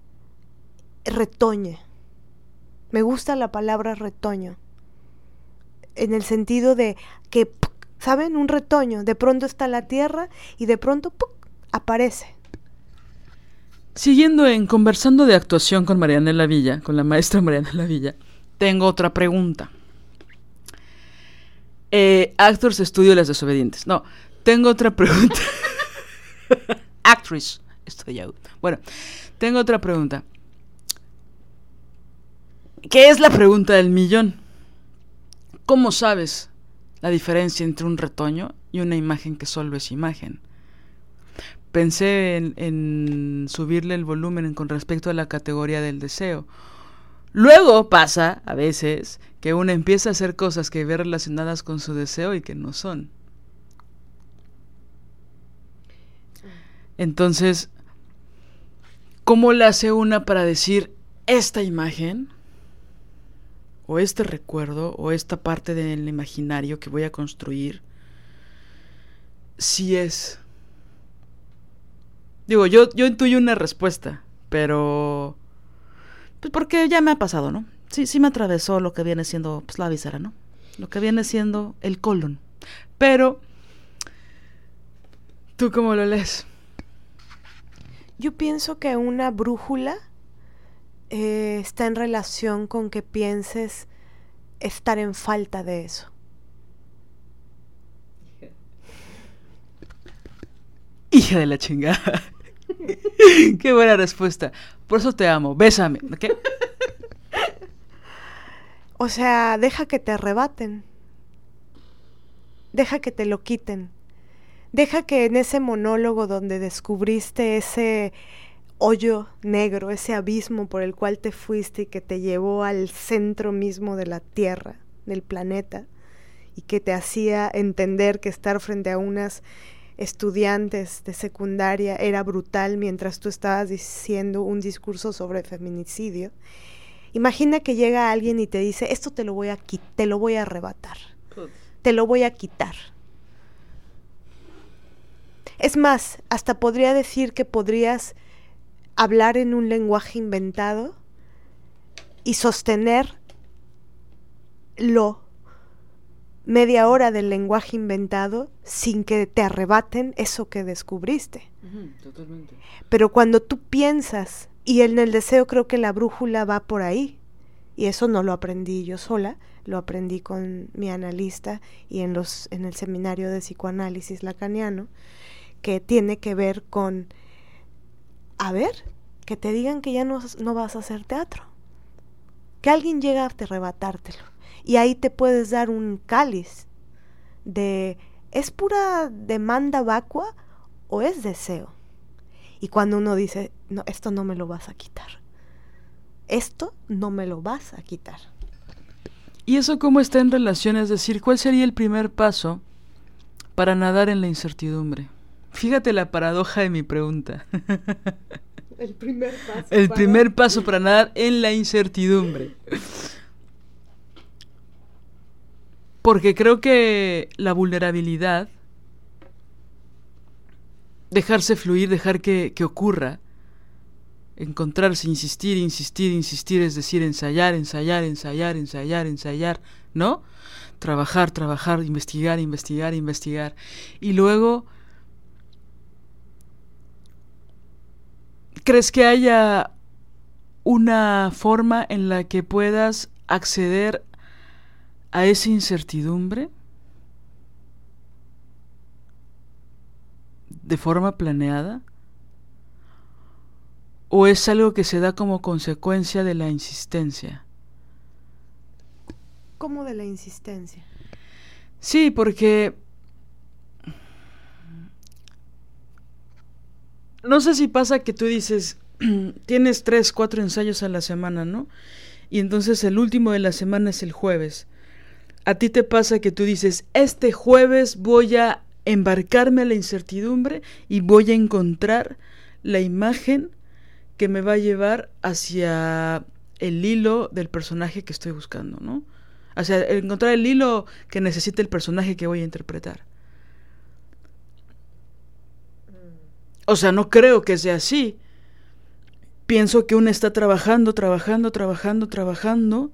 retoñe. Me gusta la palabra retoño. En el sentido de que, ¿saben? Un retoño. De pronto está la tierra y de pronto aparece.
Siguiendo en conversando de actuación con Marianela Villa, con la maestra Marianela Villa, tengo otra pregunta. Eh, actors estudio Las Desobedientes. No, tengo otra pregunta. Actress, estoy yo. Bueno, tengo otra pregunta. ¿Qué es la pregunta del millón? ¿Cómo sabes la diferencia entre un retoño y una imagen que solo es imagen? Pensé en, en subirle el volumen con respecto a la categoría del deseo. Luego pasa, a veces, que uno empieza a hacer cosas que ve relacionadas con su deseo y que no son. Entonces, ¿cómo le hace una para decir esta imagen o este recuerdo o esta parte del imaginario que voy a construir si es? Digo, yo, yo intuyo una respuesta, pero... Pues porque ya me ha pasado, ¿no? Sí, sí me atravesó lo que viene siendo pues, la visera, ¿no? Lo que viene siendo el colon. Pero... ¿Tú cómo lo lees?
Yo pienso que una brújula eh, está en relación con que pienses estar en falta de eso.
Hija de la chingada. Qué buena respuesta. Por eso te amo. Bésame. ¿Qué?
O sea, deja que te arrebaten. Deja que te lo quiten. Deja que en ese monólogo donde descubriste ese hoyo negro, ese abismo por el cual te fuiste y que te llevó al centro mismo de la Tierra, del planeta, y que te hacía entender que estar frente a unas estudiantes de secundaria era brutal mientras tú estabas diciendo un discurso sobre feminicidio. Imagina que llega alguien y te dice, esto te lo voy a te lo voy a arrebatar. Te lo voy a quitar. Es más, hasta podría decir que podrías hablar en un lenguaje inventado y sostener lo media hora del lenguaje inventado sin que te arrebaten eso que descubriste. totalmente. Pero cuando tú piensas, y en el deseo creo que la brújula va por ahí, y eso no lo aprendí yo sola, lo aprendí con mi analista y en, los, en el seminario de psicoanálisis lacaniano, que tiene que ver con, a ver, que te digan que ya no, no vas a hacer teatro. Que alguien llega a arrebatártelo. Y ahí te puedes dar un cáliz de, ¿es pura demanda vacua o es deseo? Y cuando uno dice, no, esto no me lo vas a quitar. Esto no me lo vas a quitar.
¿Y eso cómo está en relación? Es decir, ¿cuál sería el primer paso para nadar en la incertidumbre? Fíjate la paradoja de mi pregunta.
El primer paso.
El primer paso para nadar en la incertidumbre. Porque creo que la vulnerabilidad, dejarse fluir, dejar que, que ocurra, encontrarse, insistir, insistir, insistir, es decir, ensayar, ensayar, ensayar, ensayar, ensayar, ¿no? Trabajar, trabajar, investigar, investigar, investigar. Y luego ¿Crees que haya una forma en la que puedas acceder a esa incertidumbre de forma planeada? ¿O es algo que se da como consecuencia de la insistencia?
¿Cómo de la insistencia?
Sí, porque no sé si pasa que tú dices, tienes tres, cuatro ensayos a la semana, ¿no? Y entonces el último de la semana es el jueves. A ti te pasa que tú dices, este jueves voy a embarcarme a la incertidumbre y voy a encontrar la imagen que me va a llevar hacia el hilo del personaje que estoy buscando, ¿no? Hacia encontrar el hilo que necesita el personaje que voy a interpretar. O sea, no creo que sea así. Pienso que uno está trabajando, trabajando, trabajando, trabajando,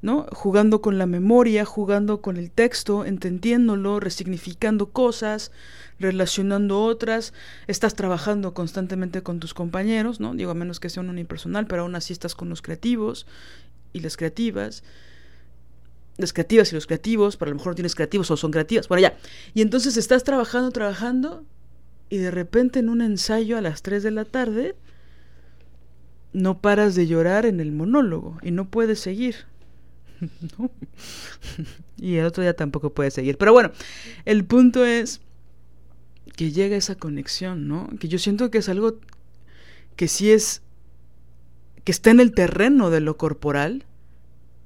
¿no? Jugando con la memoria, jugando con el texto, entendiéndolo, resignificando cosas, relacionando otras, estás trabajando constantemente con tus compañeros, ¿no? Digo, a menos que sea un unipersonal, pero aún así estás con los creativos y las creativas. Las creativas y los creativos, pero a lo mejor no tienes creativos o son creativas, por allá. Y entonces estás trabajando, trabajando, y de repente en un ensayo a las 3 de la tarde, no paras de llorar en el monólogo y no puedes seguir. y el otro día tampoco puedes seguir. Pero bueno, el punto es que llega esa conexión, ¿no? Que yo siento que es algo que sí es, que está en el terreno de lo corporal,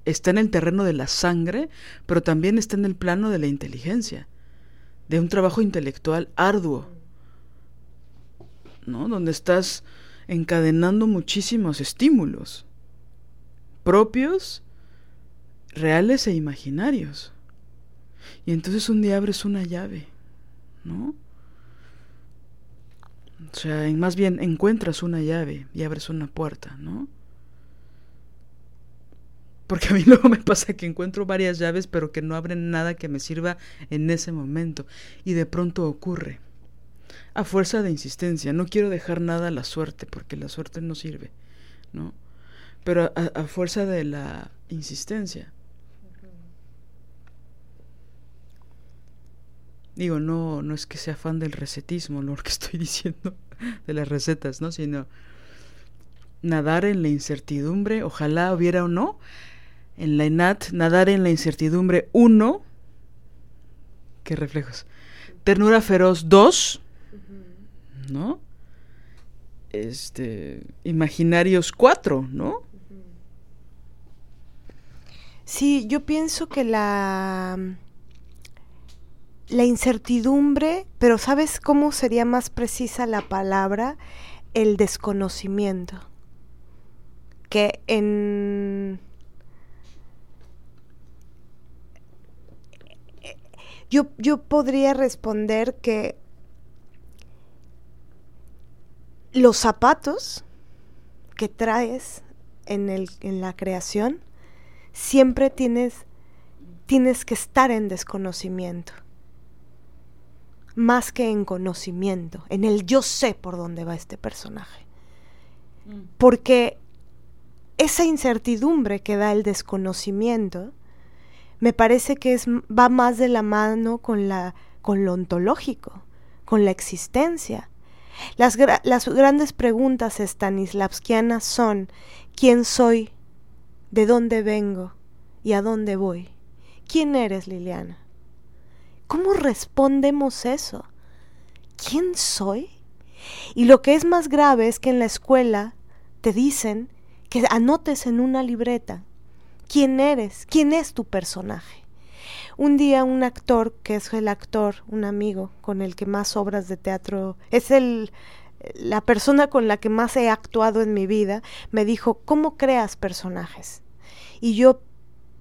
está en el terreno de la sangre, pero también está en el plano de la inteligencia, de un trabajo intelectual arduo, Donde estás encadenando muchísimos estímulos propios, reales e imaginarios. Y entonces un día abres una llave, ¿no? O sea, más bien encuentras una llave y abres una puerta, ¿no? Porque a mí luego me pasa que encuentro varias llaves pero que no abren nada que me sirva en ese momento. Y de pronto ocurre a fuerza de insistencia. No quiero dejar nada a la suerte, porque la suerte no sirve, ¿no? Pero a, fuerza de la insistencia. Digo, no, no es que sea fan del recetismo, lo que estoy diciendo de las recetas, ¿no? Sino nadar en la incertidumbre, ojalá hubiera o no, en la ENAT, nadar en la incertidumbre uno, ¿qué reflejos? Ternura feroz dos, ¿no? Este, Imaginarios 4, ¿no?
Sí, yo pienso que la la incertidumbre, pero ¿sabes cómo sería más precisa la palabra? El desconocimiento. Que en yo, yo podría responder que los zapatos que traes en, el, en la creación, siempre tienes, tienes que estar en desconocimiento, más que en conocimiento, en el yo sé por dónde va este personaje. Mm. Porque esa incertidumbre que da el desconocimiento, me parece que es, va más de la mano con, la, con lo ontológico, con la existencia las, las grandes preguntas stanislavskianas son ¿quién soy? ¿De dónde vengo? ¿Y a dónde voy? ¿Quién eres, Liliana? ¿Cómo respondemos eso? ¿Quién soy? Y lo que es más grave es que en la escuela te dicen que anotes en una libreta quién eres, quién es tu personaje. Un día un actor, que es el actor, un amigo con el que más obras de teatro, es el la persona con la que más he actuado en mi vida, me dijo, ¿cómo creas personajes? Y yo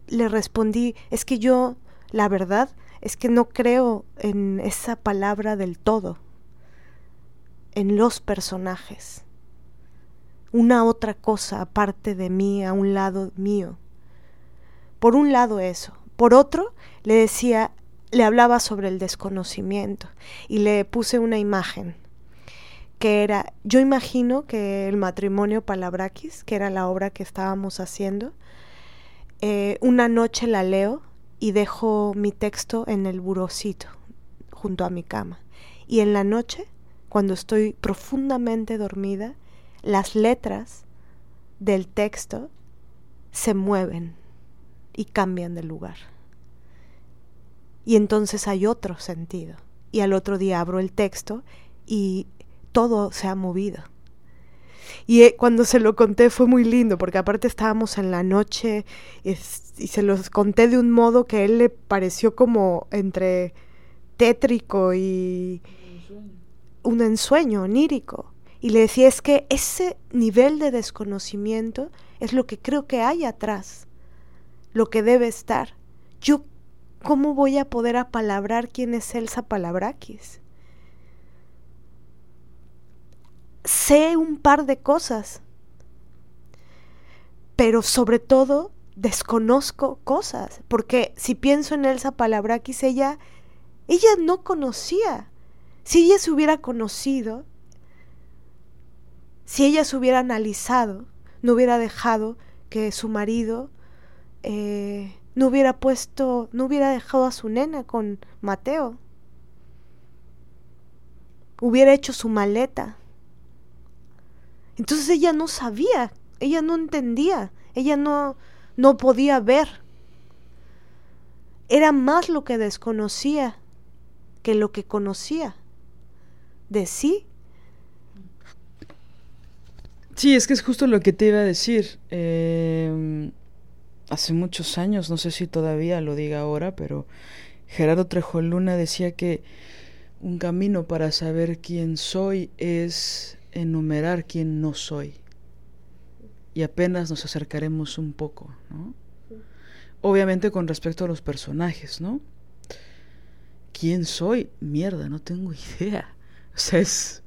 le respondí, es que yo, la verdad, es que no creo en esa palabra del todo, en los personajes, una otra cosa aparte de mí, a un lado mío. Por un lado eso, por otro, le decía, le hablaba sobre el desconocimiento y le puse una imagen que era, yo imagino que el matrimonio Palabrakis, que era la obra que estábamos haciendo, eh, una noche la leo y dejo mi texto en el burocito junto a mi cama. Y en la noche, cuando estoy profundamente dormida, las letras del texto se mueven y cambian de lugar. Y entonces hay otro sentido. Y al otro día abro el texto y todo se ha movido. Y eh, cuando se lo conté fue muy lindo, porque aparte estábamos en la noche y, se los conté de un modo que a él le pareció como entre tétrico y un ensueño onírico. Y le decía, es que ese nivel de desconocimiento es lo que creo que hay atrás lo que debe estar. Yo, ¿cómo voy a poder apalabrar quién es Elsa Palabrakis? Sé un par de cosas, pero sobre todo desconozco cosas, porque si pienso en Elsa Palabrakis, ella, ella no conocía. Si ella se hubiera conocido, si ella se hubiera analizado, no hubiera dejado que su marido eh, no hubiera puesto, no hubiera dejado a su nena con Mateo. Hubiera hecho su maleta. Entonces ella no sabía, ella no entendía, ella no, no podía ver. Era más lo que desconocía que lo que conocía de sí.
Sí, es que es justo lo que te iba a decir. Em, hace muchos años, no sé si todavía lo diga ahora, pero Gerardo Trejoluna decía que un camino para saber quién soy es enumerar quién no soy y apenas nos acercaremos un poco, ¿no? Obviamente con respecto a los personajes, ¿no? ¿Quién soy? Mierda, no tengo idea. O sea, es...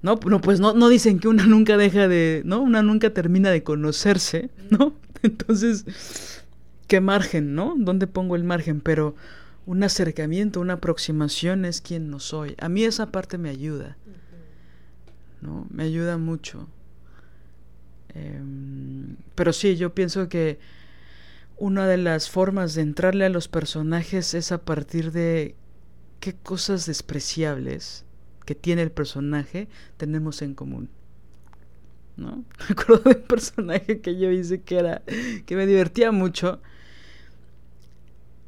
No, no pues no, no dicen que una nunca deja de, ¿no? Una nunca termina de conocerse, ¿no? Entonces, ¿qué margen, no? ¿Dónde pongo el margen? Pero un acercamiento, una aproximación es quién no soy. A mí esa parte me ayuda, ¿no? Me ayuda mucho. Em, pero sí, yo pienso que una de las formas de entrarle a los personajes es a partir de qué cosas despreciables que tiene el personaje tenemos en común. ¿No? Me acuerdo de un personaje que yo hice que era que me divertía mucho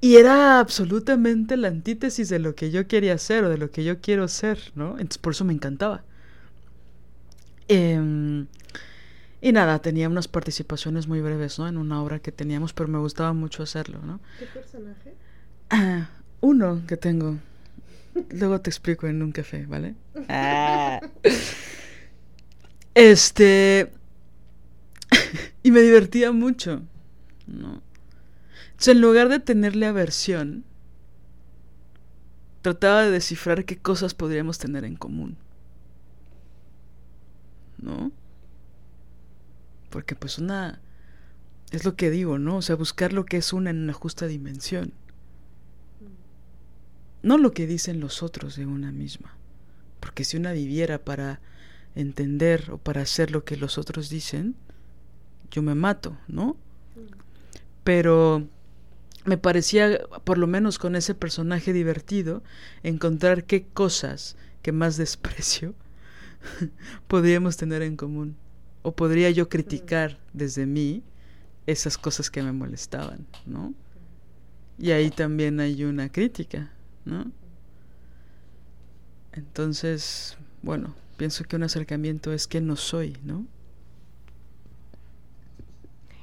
y era absolutamente la antítesis de lo que yo quería hacer o de lo que yo quiero ser, ¿no? Entonces por eso me encantaba. Eh, y nada, tenía unas participaciones muy breves, ¿no? En una obra que teníamos, pero me gustaba mucho hacerlo, ¿no?
¿Qué personaje?
Ah, uno que tengo. Luego te explico en un café, ¿vale? Ah. Este... y me divertía mucho, ¿no? Entonces, en lugar de tenerle aversión, trataba de descifrar qué cosas podríamos tener en común. ¿No? Porque pues una... Es lo que digo, ¿no? O sea, buscar lo que es una en una justa dimensión. No lo que dicen los otros de una misma. Porque si una viviera para entender o para hacer lo que los otros dicen, yo me mato, ¿no? Pero me parecía, por lo menos con ese personaje divertido, encontrar qué cosas que más desprecio podríamos tener en común. O podría yo criticar desde mí esas cosas que me molestaban, ¿no? Y ahí también hay una crítica, ¿no? Entonces, bueno, pienso que un acercamiento es que no soy, ¿no?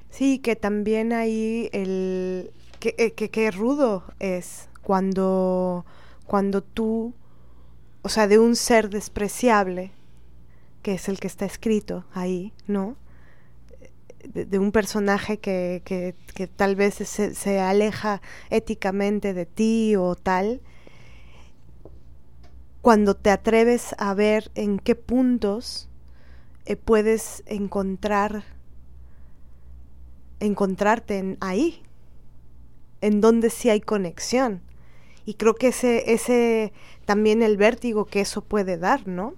Sí, que también ahí el que, eh, que, rudo es cuando cuando tú, o sea, de un ser despreciable, que es el que está escrito ahí, ¿no? De, un personaje que, que tal vez se, se, aleja éticamente de ti o tal, cuando te atreves a ver en qué puntos eh, puedes encontrar, encontrarte en, ahí, en donde sí hay conexión. Y creo que ese, ese también el vértigo que eso puede dar, ¿no?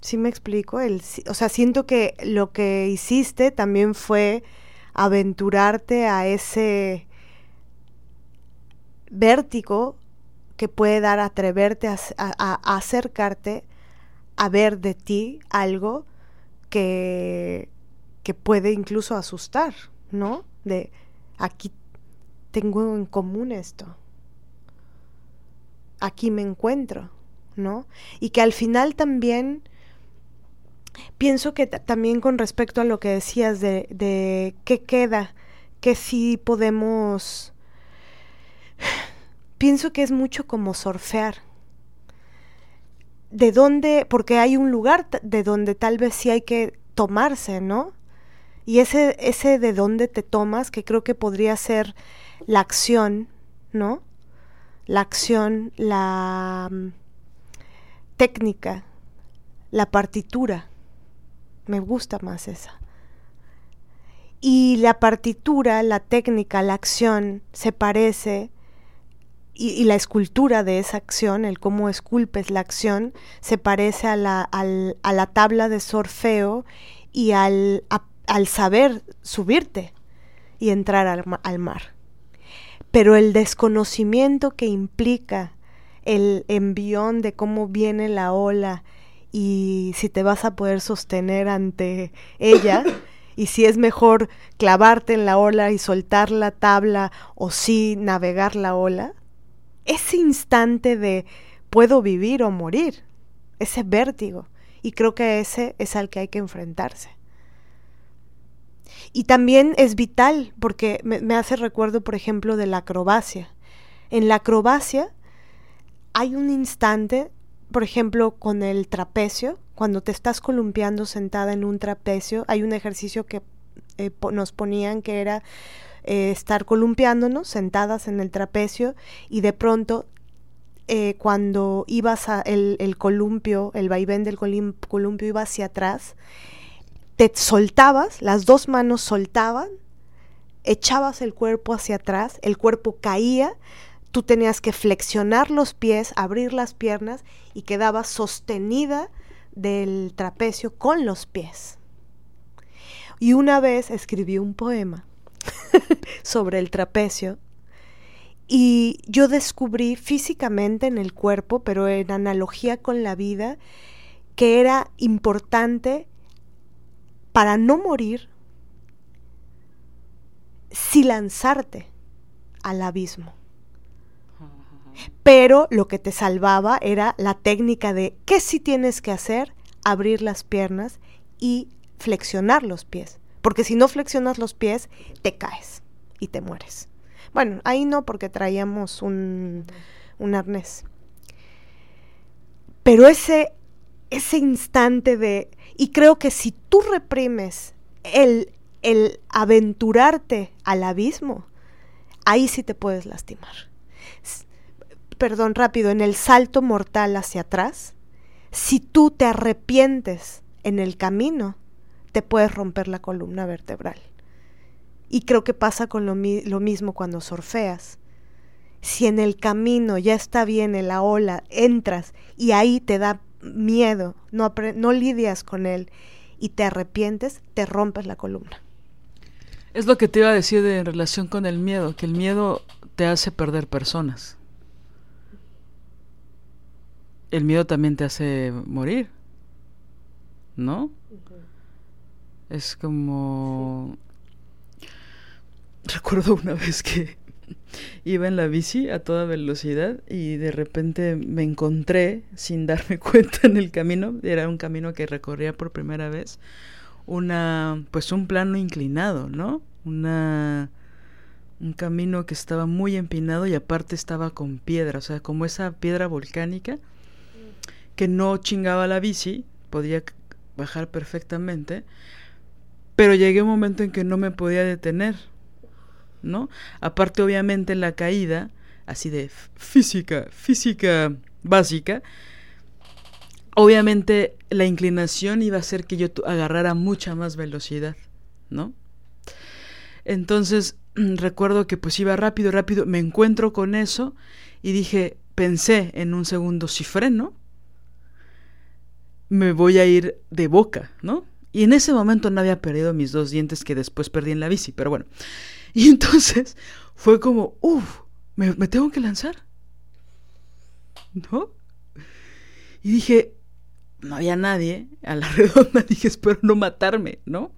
¿Sí me explico? El, o sea, siento que lo que hiciste también fue aventurarte a ese vértigo que puede dar atreverte a, a, acercarte a ver de ti algo que, que puede incluso asustar, ¿no? De aquí tengo en común esto. Aquí me encuentro, ¿no? Y que al final también Pienso que también con respecto a lo que decías de, de qué queda, que sí podemos... Pienso que es mucho como surfear. De dónde, porque hay un lugar de donde tal vez sí hay que tomarse, ¿no? Y ese, ese de dónde te tomas, que creo que podría ser la acción, ¿no? La acción, la mm, técnica, la partitura me gusta más esa. Y la partitura, la técnica, la acción se parece y, la escultura de esa acción, el cómo esculpes la acción, se parece a la, a la tabla de sorfeo y al, al saber subirte y entrar al, al, mar. Pero el desconocimiento que implica el envión de cómo viene la ola y si te vas a poder sostener ante ella y si es mejor clavarte en la ola y soltar la tabla o si navegar la ola, ese instante de puedo vivir o morir, ese vértigo. Y creo que ese es al que hay que enfrentarse. Y también es vital, porque me, hace recuerdo, por ejemplo, de la acrobacia. En la acrobacia hay un instante, por ejemplo, con el trapecio, cuando te estás columpiando sentada en un trapecio, hay un ejercicio que eh, nos ponían que era eh, estar columpiándonos, sentadas en el trapecio, y de pronto eh, cuando ibas a el, el, columpio, el vaivén del columpio iba hacia atrás, te soltabas, las dos manos soltaban, echabas el cuerpo hacia atrás, el cuerpo caía, tú tenías que flexionar los pies, abrir las piernas y quedabas sostenida del trapecio con los pies. Y una vez escribí un poema sobre el trapecio. Y yo descubrí físicamente en el cuerpo, pero en analogía con la vida, que era importante para no morir si lanzarte al abismo. Pero lo que te salvaba era la técnica de qué si tienes que hacer, abrir las piernas y flexionar los pies. Porque si no flexionas los pies, te caes y te mueres. Bueno, ahí no porque traíamos un, un arnés. Pero ese, ese instante de... Y creo que si tú reprimes el, el aventurarte al abismo, ahí sí te puedes lastimar. Perdón, rápido, en el salto mortal hacia atrás, si tú te arrepientes en el camino, te puedes romper la columna vertebral. Y creo que pasa con lo, mismo cuando surfeas. Si en el camino ya está bien en la ola, entras y ahí te da miedo, no, no lidias con él y te arrepientes, te rompes la columna.
Es lo que te iba a decir de, en relación con el miedo, que el miedo te hace perder personas. El miedo también te hace morir, ¿no? Es como... Recuerdo una vez que iba en la bici a toda velocidad y de repente me encontré sin darme cuenta en el camino, era un camino que recorría por primera vez, una pues un plano inclinado, ¿no? Una un camino que estaba muy empinado y aparte estaba con piedra, o sea, como esa piedra volcánica que no chingaba la bici, podía bajar perfectamente, pero llegué un momento en que no me podía detener, Aparte, obviamente, la caída, así de física, física básica, obviamente la inclinación iba a hacer que yo agarrara mucha más velocidad, ¿no? Entonces, recuerdo que pues iba rápido, rápido, me encuentro con eso y dije, pensé en un segundo, si freno, me voy a ir de boca, ¿no? Y en ese momento no había perdido mis dos dientes que después perdí en la bici, pero bueno. Y entonces fue como, uff, ¿me, tengo que lanzar. ¿No? Y dije, no había nadie a la redonda, dije, espero no matarme, ¿no?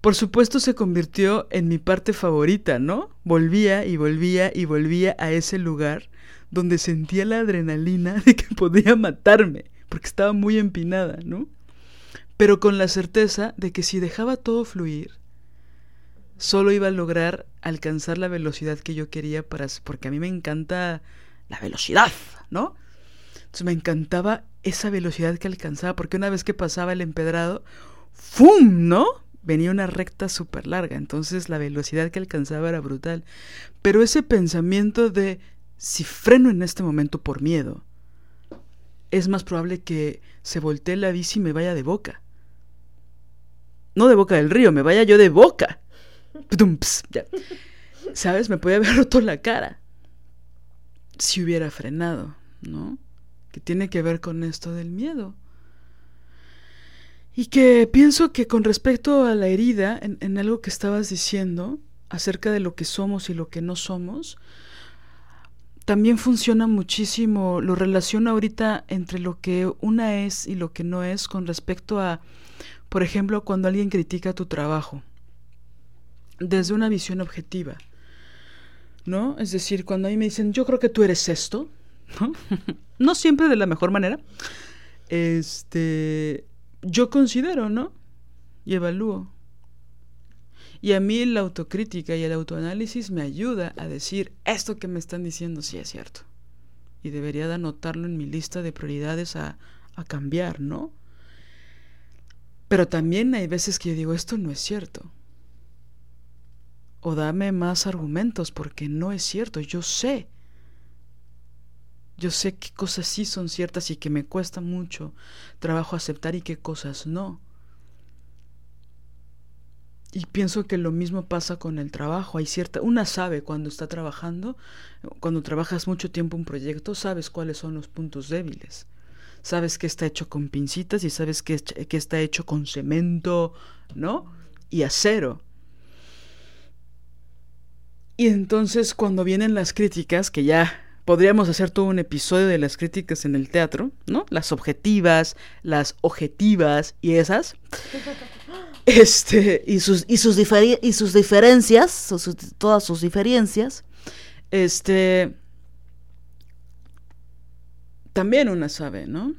Por supuesto se convirtió en mi parte favorita, ¿no? Volvía y volvía y volvía a ese lugar donde sentía la adrenalina de que podía matarme, porque estaba muy empinada, ¿no? pero con la certeza de que si dejaba todo fluir, solo iba a lograr alcanzar la velocidad que yo quería para porque a mí me encanta la velocidad, ¿no? Entonces me encantaba esa velocidad que alcanzaba, porque una vez que pasaba el empedrado, ¡fum! ¿no? Venía una recta súper larga, entonces la velocidad que alcanzaba era brutal. Pero ese pensamiento de si freno en este momento por miedo, es más probable que se voltee la bici y me vaya de boca. no de boca del río, me vaya yo de boca. ¿Sabes? Me podía haber roto la cara si hubiera frenado, ¿no? Que tiene que ver con esto del miedo. Y que pienso que con respecto a la herida, en, en, algo que estabas diciendo acerca de lo que somos y lo que no somos, también funciona muchísimo, lo relaciono ahorita entre lo que una es y lo que no es con respecto a, por ejemplo, cuando alguien critica tu trabajo, desde una visión objetiva, ¿no? Es decir, cuando a mí me dicen, yo creo que tú eres esto, ¿no? siempre de la mejor manera, este, yo considero, ¿no? Y evalúo. Y a mí la autocrítica y el autoanálisis me ayuda a decir, esto que me están diciendo sí es cierto. Y debería de anotarlo en mi lista de prioridades a, a cambiar, ¿no? Pero también hay veces que yo digo, esto no es cierto. O dame más argumentos porque no es cierto, yo sé. Yo sé qué cosas sí son ciertas y que me cuesta mucho trabajo aceptar y qué cosas no. Y pienso que lo mismo pasa con el trabajo. Hay cierta, una sabe cuando está trabajando, cuando trabajas mucho tiempo un proyecto, sabes cuáles son los puntos débiles. Sabes que está hecho con pincitas y sabes que, que está hecho con cemento, ¿no? Y acero. Y entonces cuando vienen las críticas, que ya podríamos hacer todo un episodio de las críticas en el teatro, ¿no? Las objetivas, las objetivas y esas. Este,
y sus, y sus, y sus diferencias, todas sus diferencias.
Este. También una sabe, ¿no?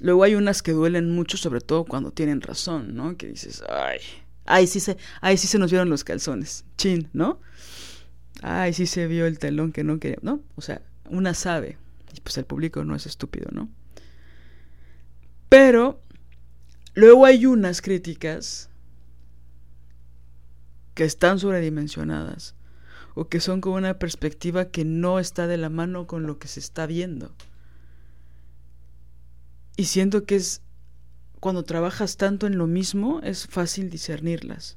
Luego hay unas que duelen mucho, sobre todo cuando tienen razón, ¿no? Que dices, ay, ay, sí se, ay, sí se nos vieron los calzones, chin, ¿no? Ay, sí se vio el telón que no quería, ¿no? O sea, una sabe, y pues el público no es estúpido, ¿no? Pero Luego hay unas críticas que están sobredimensionadas o que son con una perspectiva que no está de la mano con lo que se está viendo. Y siento que es cuando trabajas tanto en lo mismo es fácil discernirlas,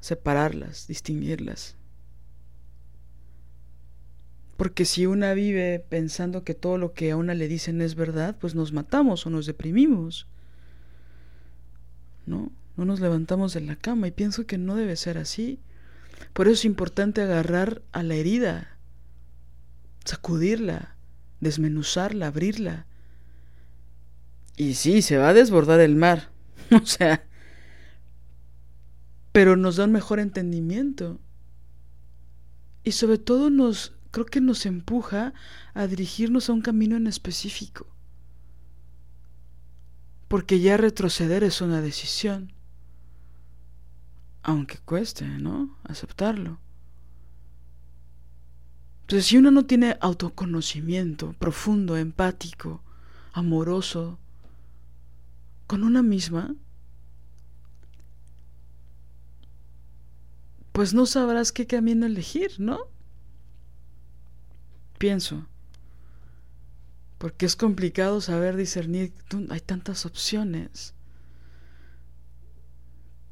separarlas, distinguirlas. Porque si una vive pensando que todo lo que a una le dicen es verdad, pues nos matamos o nos deprimimos. ¿no? No nos levantamos de la cama y pienso que no debe ser así. Por eso es importante agarrar a la herida, sacudirla, desmenuzarla, abrirla. Y sí, se va a desbordar el mar, o sea, pero nos da un mejor entendimiento. Y sobre todo nos, creo que nos empuja a dirigirnos a un camino en específico porque ya retroceder es una decisión, aunque cueste, ¿no? Aceptarlo. Entonces, si uno no tiene autoconocimiento profundo, empático, amoroso, con una misma, pues no sabrás qué camino elegir, ¿no? Pienso porque es complicado saber discernir, hay tantas opciones.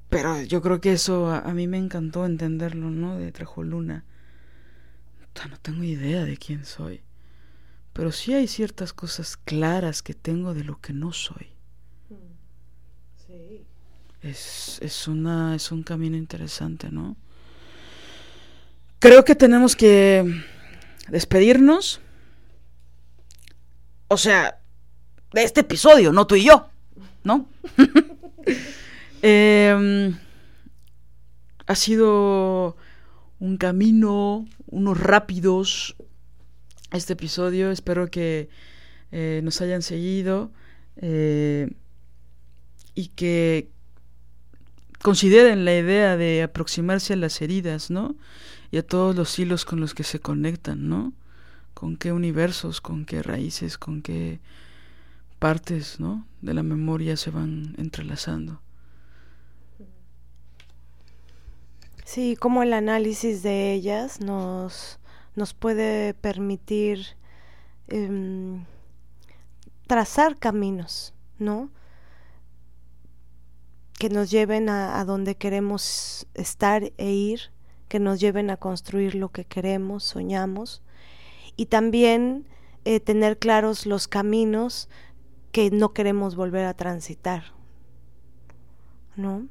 Pero yo creo que eso a, mí me encantó entenderlo, ¿no? De Trajoluna. No tengo idea de quién soy. Pero sí hay ciertas cosas claras que tengo de lo que no soy. Es, es, una, es un camino interesante, ¿no? Creo que tenemos que despedirnos. O sea, de este episodio, no tú y yo, ¿no? Em, ha sido un camino, unos rápidos, este episodio. Espero que eh, nos hayan seguido eh, y que consideren la idea de aproximarse a las heridas, ¿no? Y a todos los hilos con los que se conectan, ¿no? con qué universos, con qué raíces, con qué partes ¿no? de la memoria se van entrelazando.
Sí, como el análisis de ellas nos, nos puede permitir em, trazar caminos, ¿no? Que nos lleven a, donde queremos estar e ir, que nos lleven a construir lo que queremos, soñamos, y también eh, tener claros los caminos que no queremos volver a transitar, ¿no?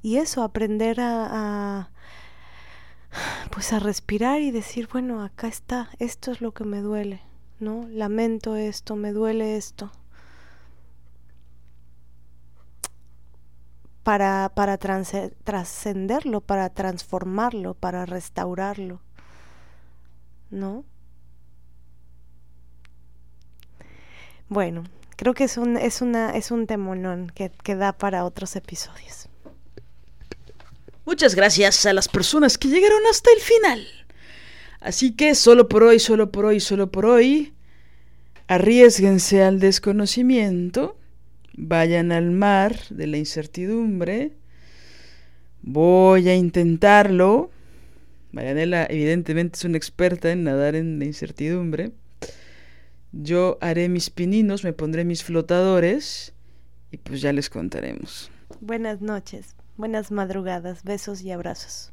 Y eso, aprender a, pues a respirar y decir, bueno, acá está, esto es lo que me duele, ¿no? Lamento esto, me duele esto. Para, para trascenderlo, para transformarlo, para restaurarlo, ¿no? Bueno, creo que es un, es una, es un temonón que, que da para otros episodios.
Muchas gracias a las personas que llegaron hasta el final. Así que solo por hoy, solo por hoy, solo por hoy, arriesguense al desconocimiento, vayan al mar de la incertidumbre. Voy a intentarlo. Marianela evidentemente es una experta en nadar en la incertidumbre. Yo haré mis pininos, me pondré mis flotadores y pues ya les contaremos.
Buenas noches. Buenas madrugadas, besos y abrazos.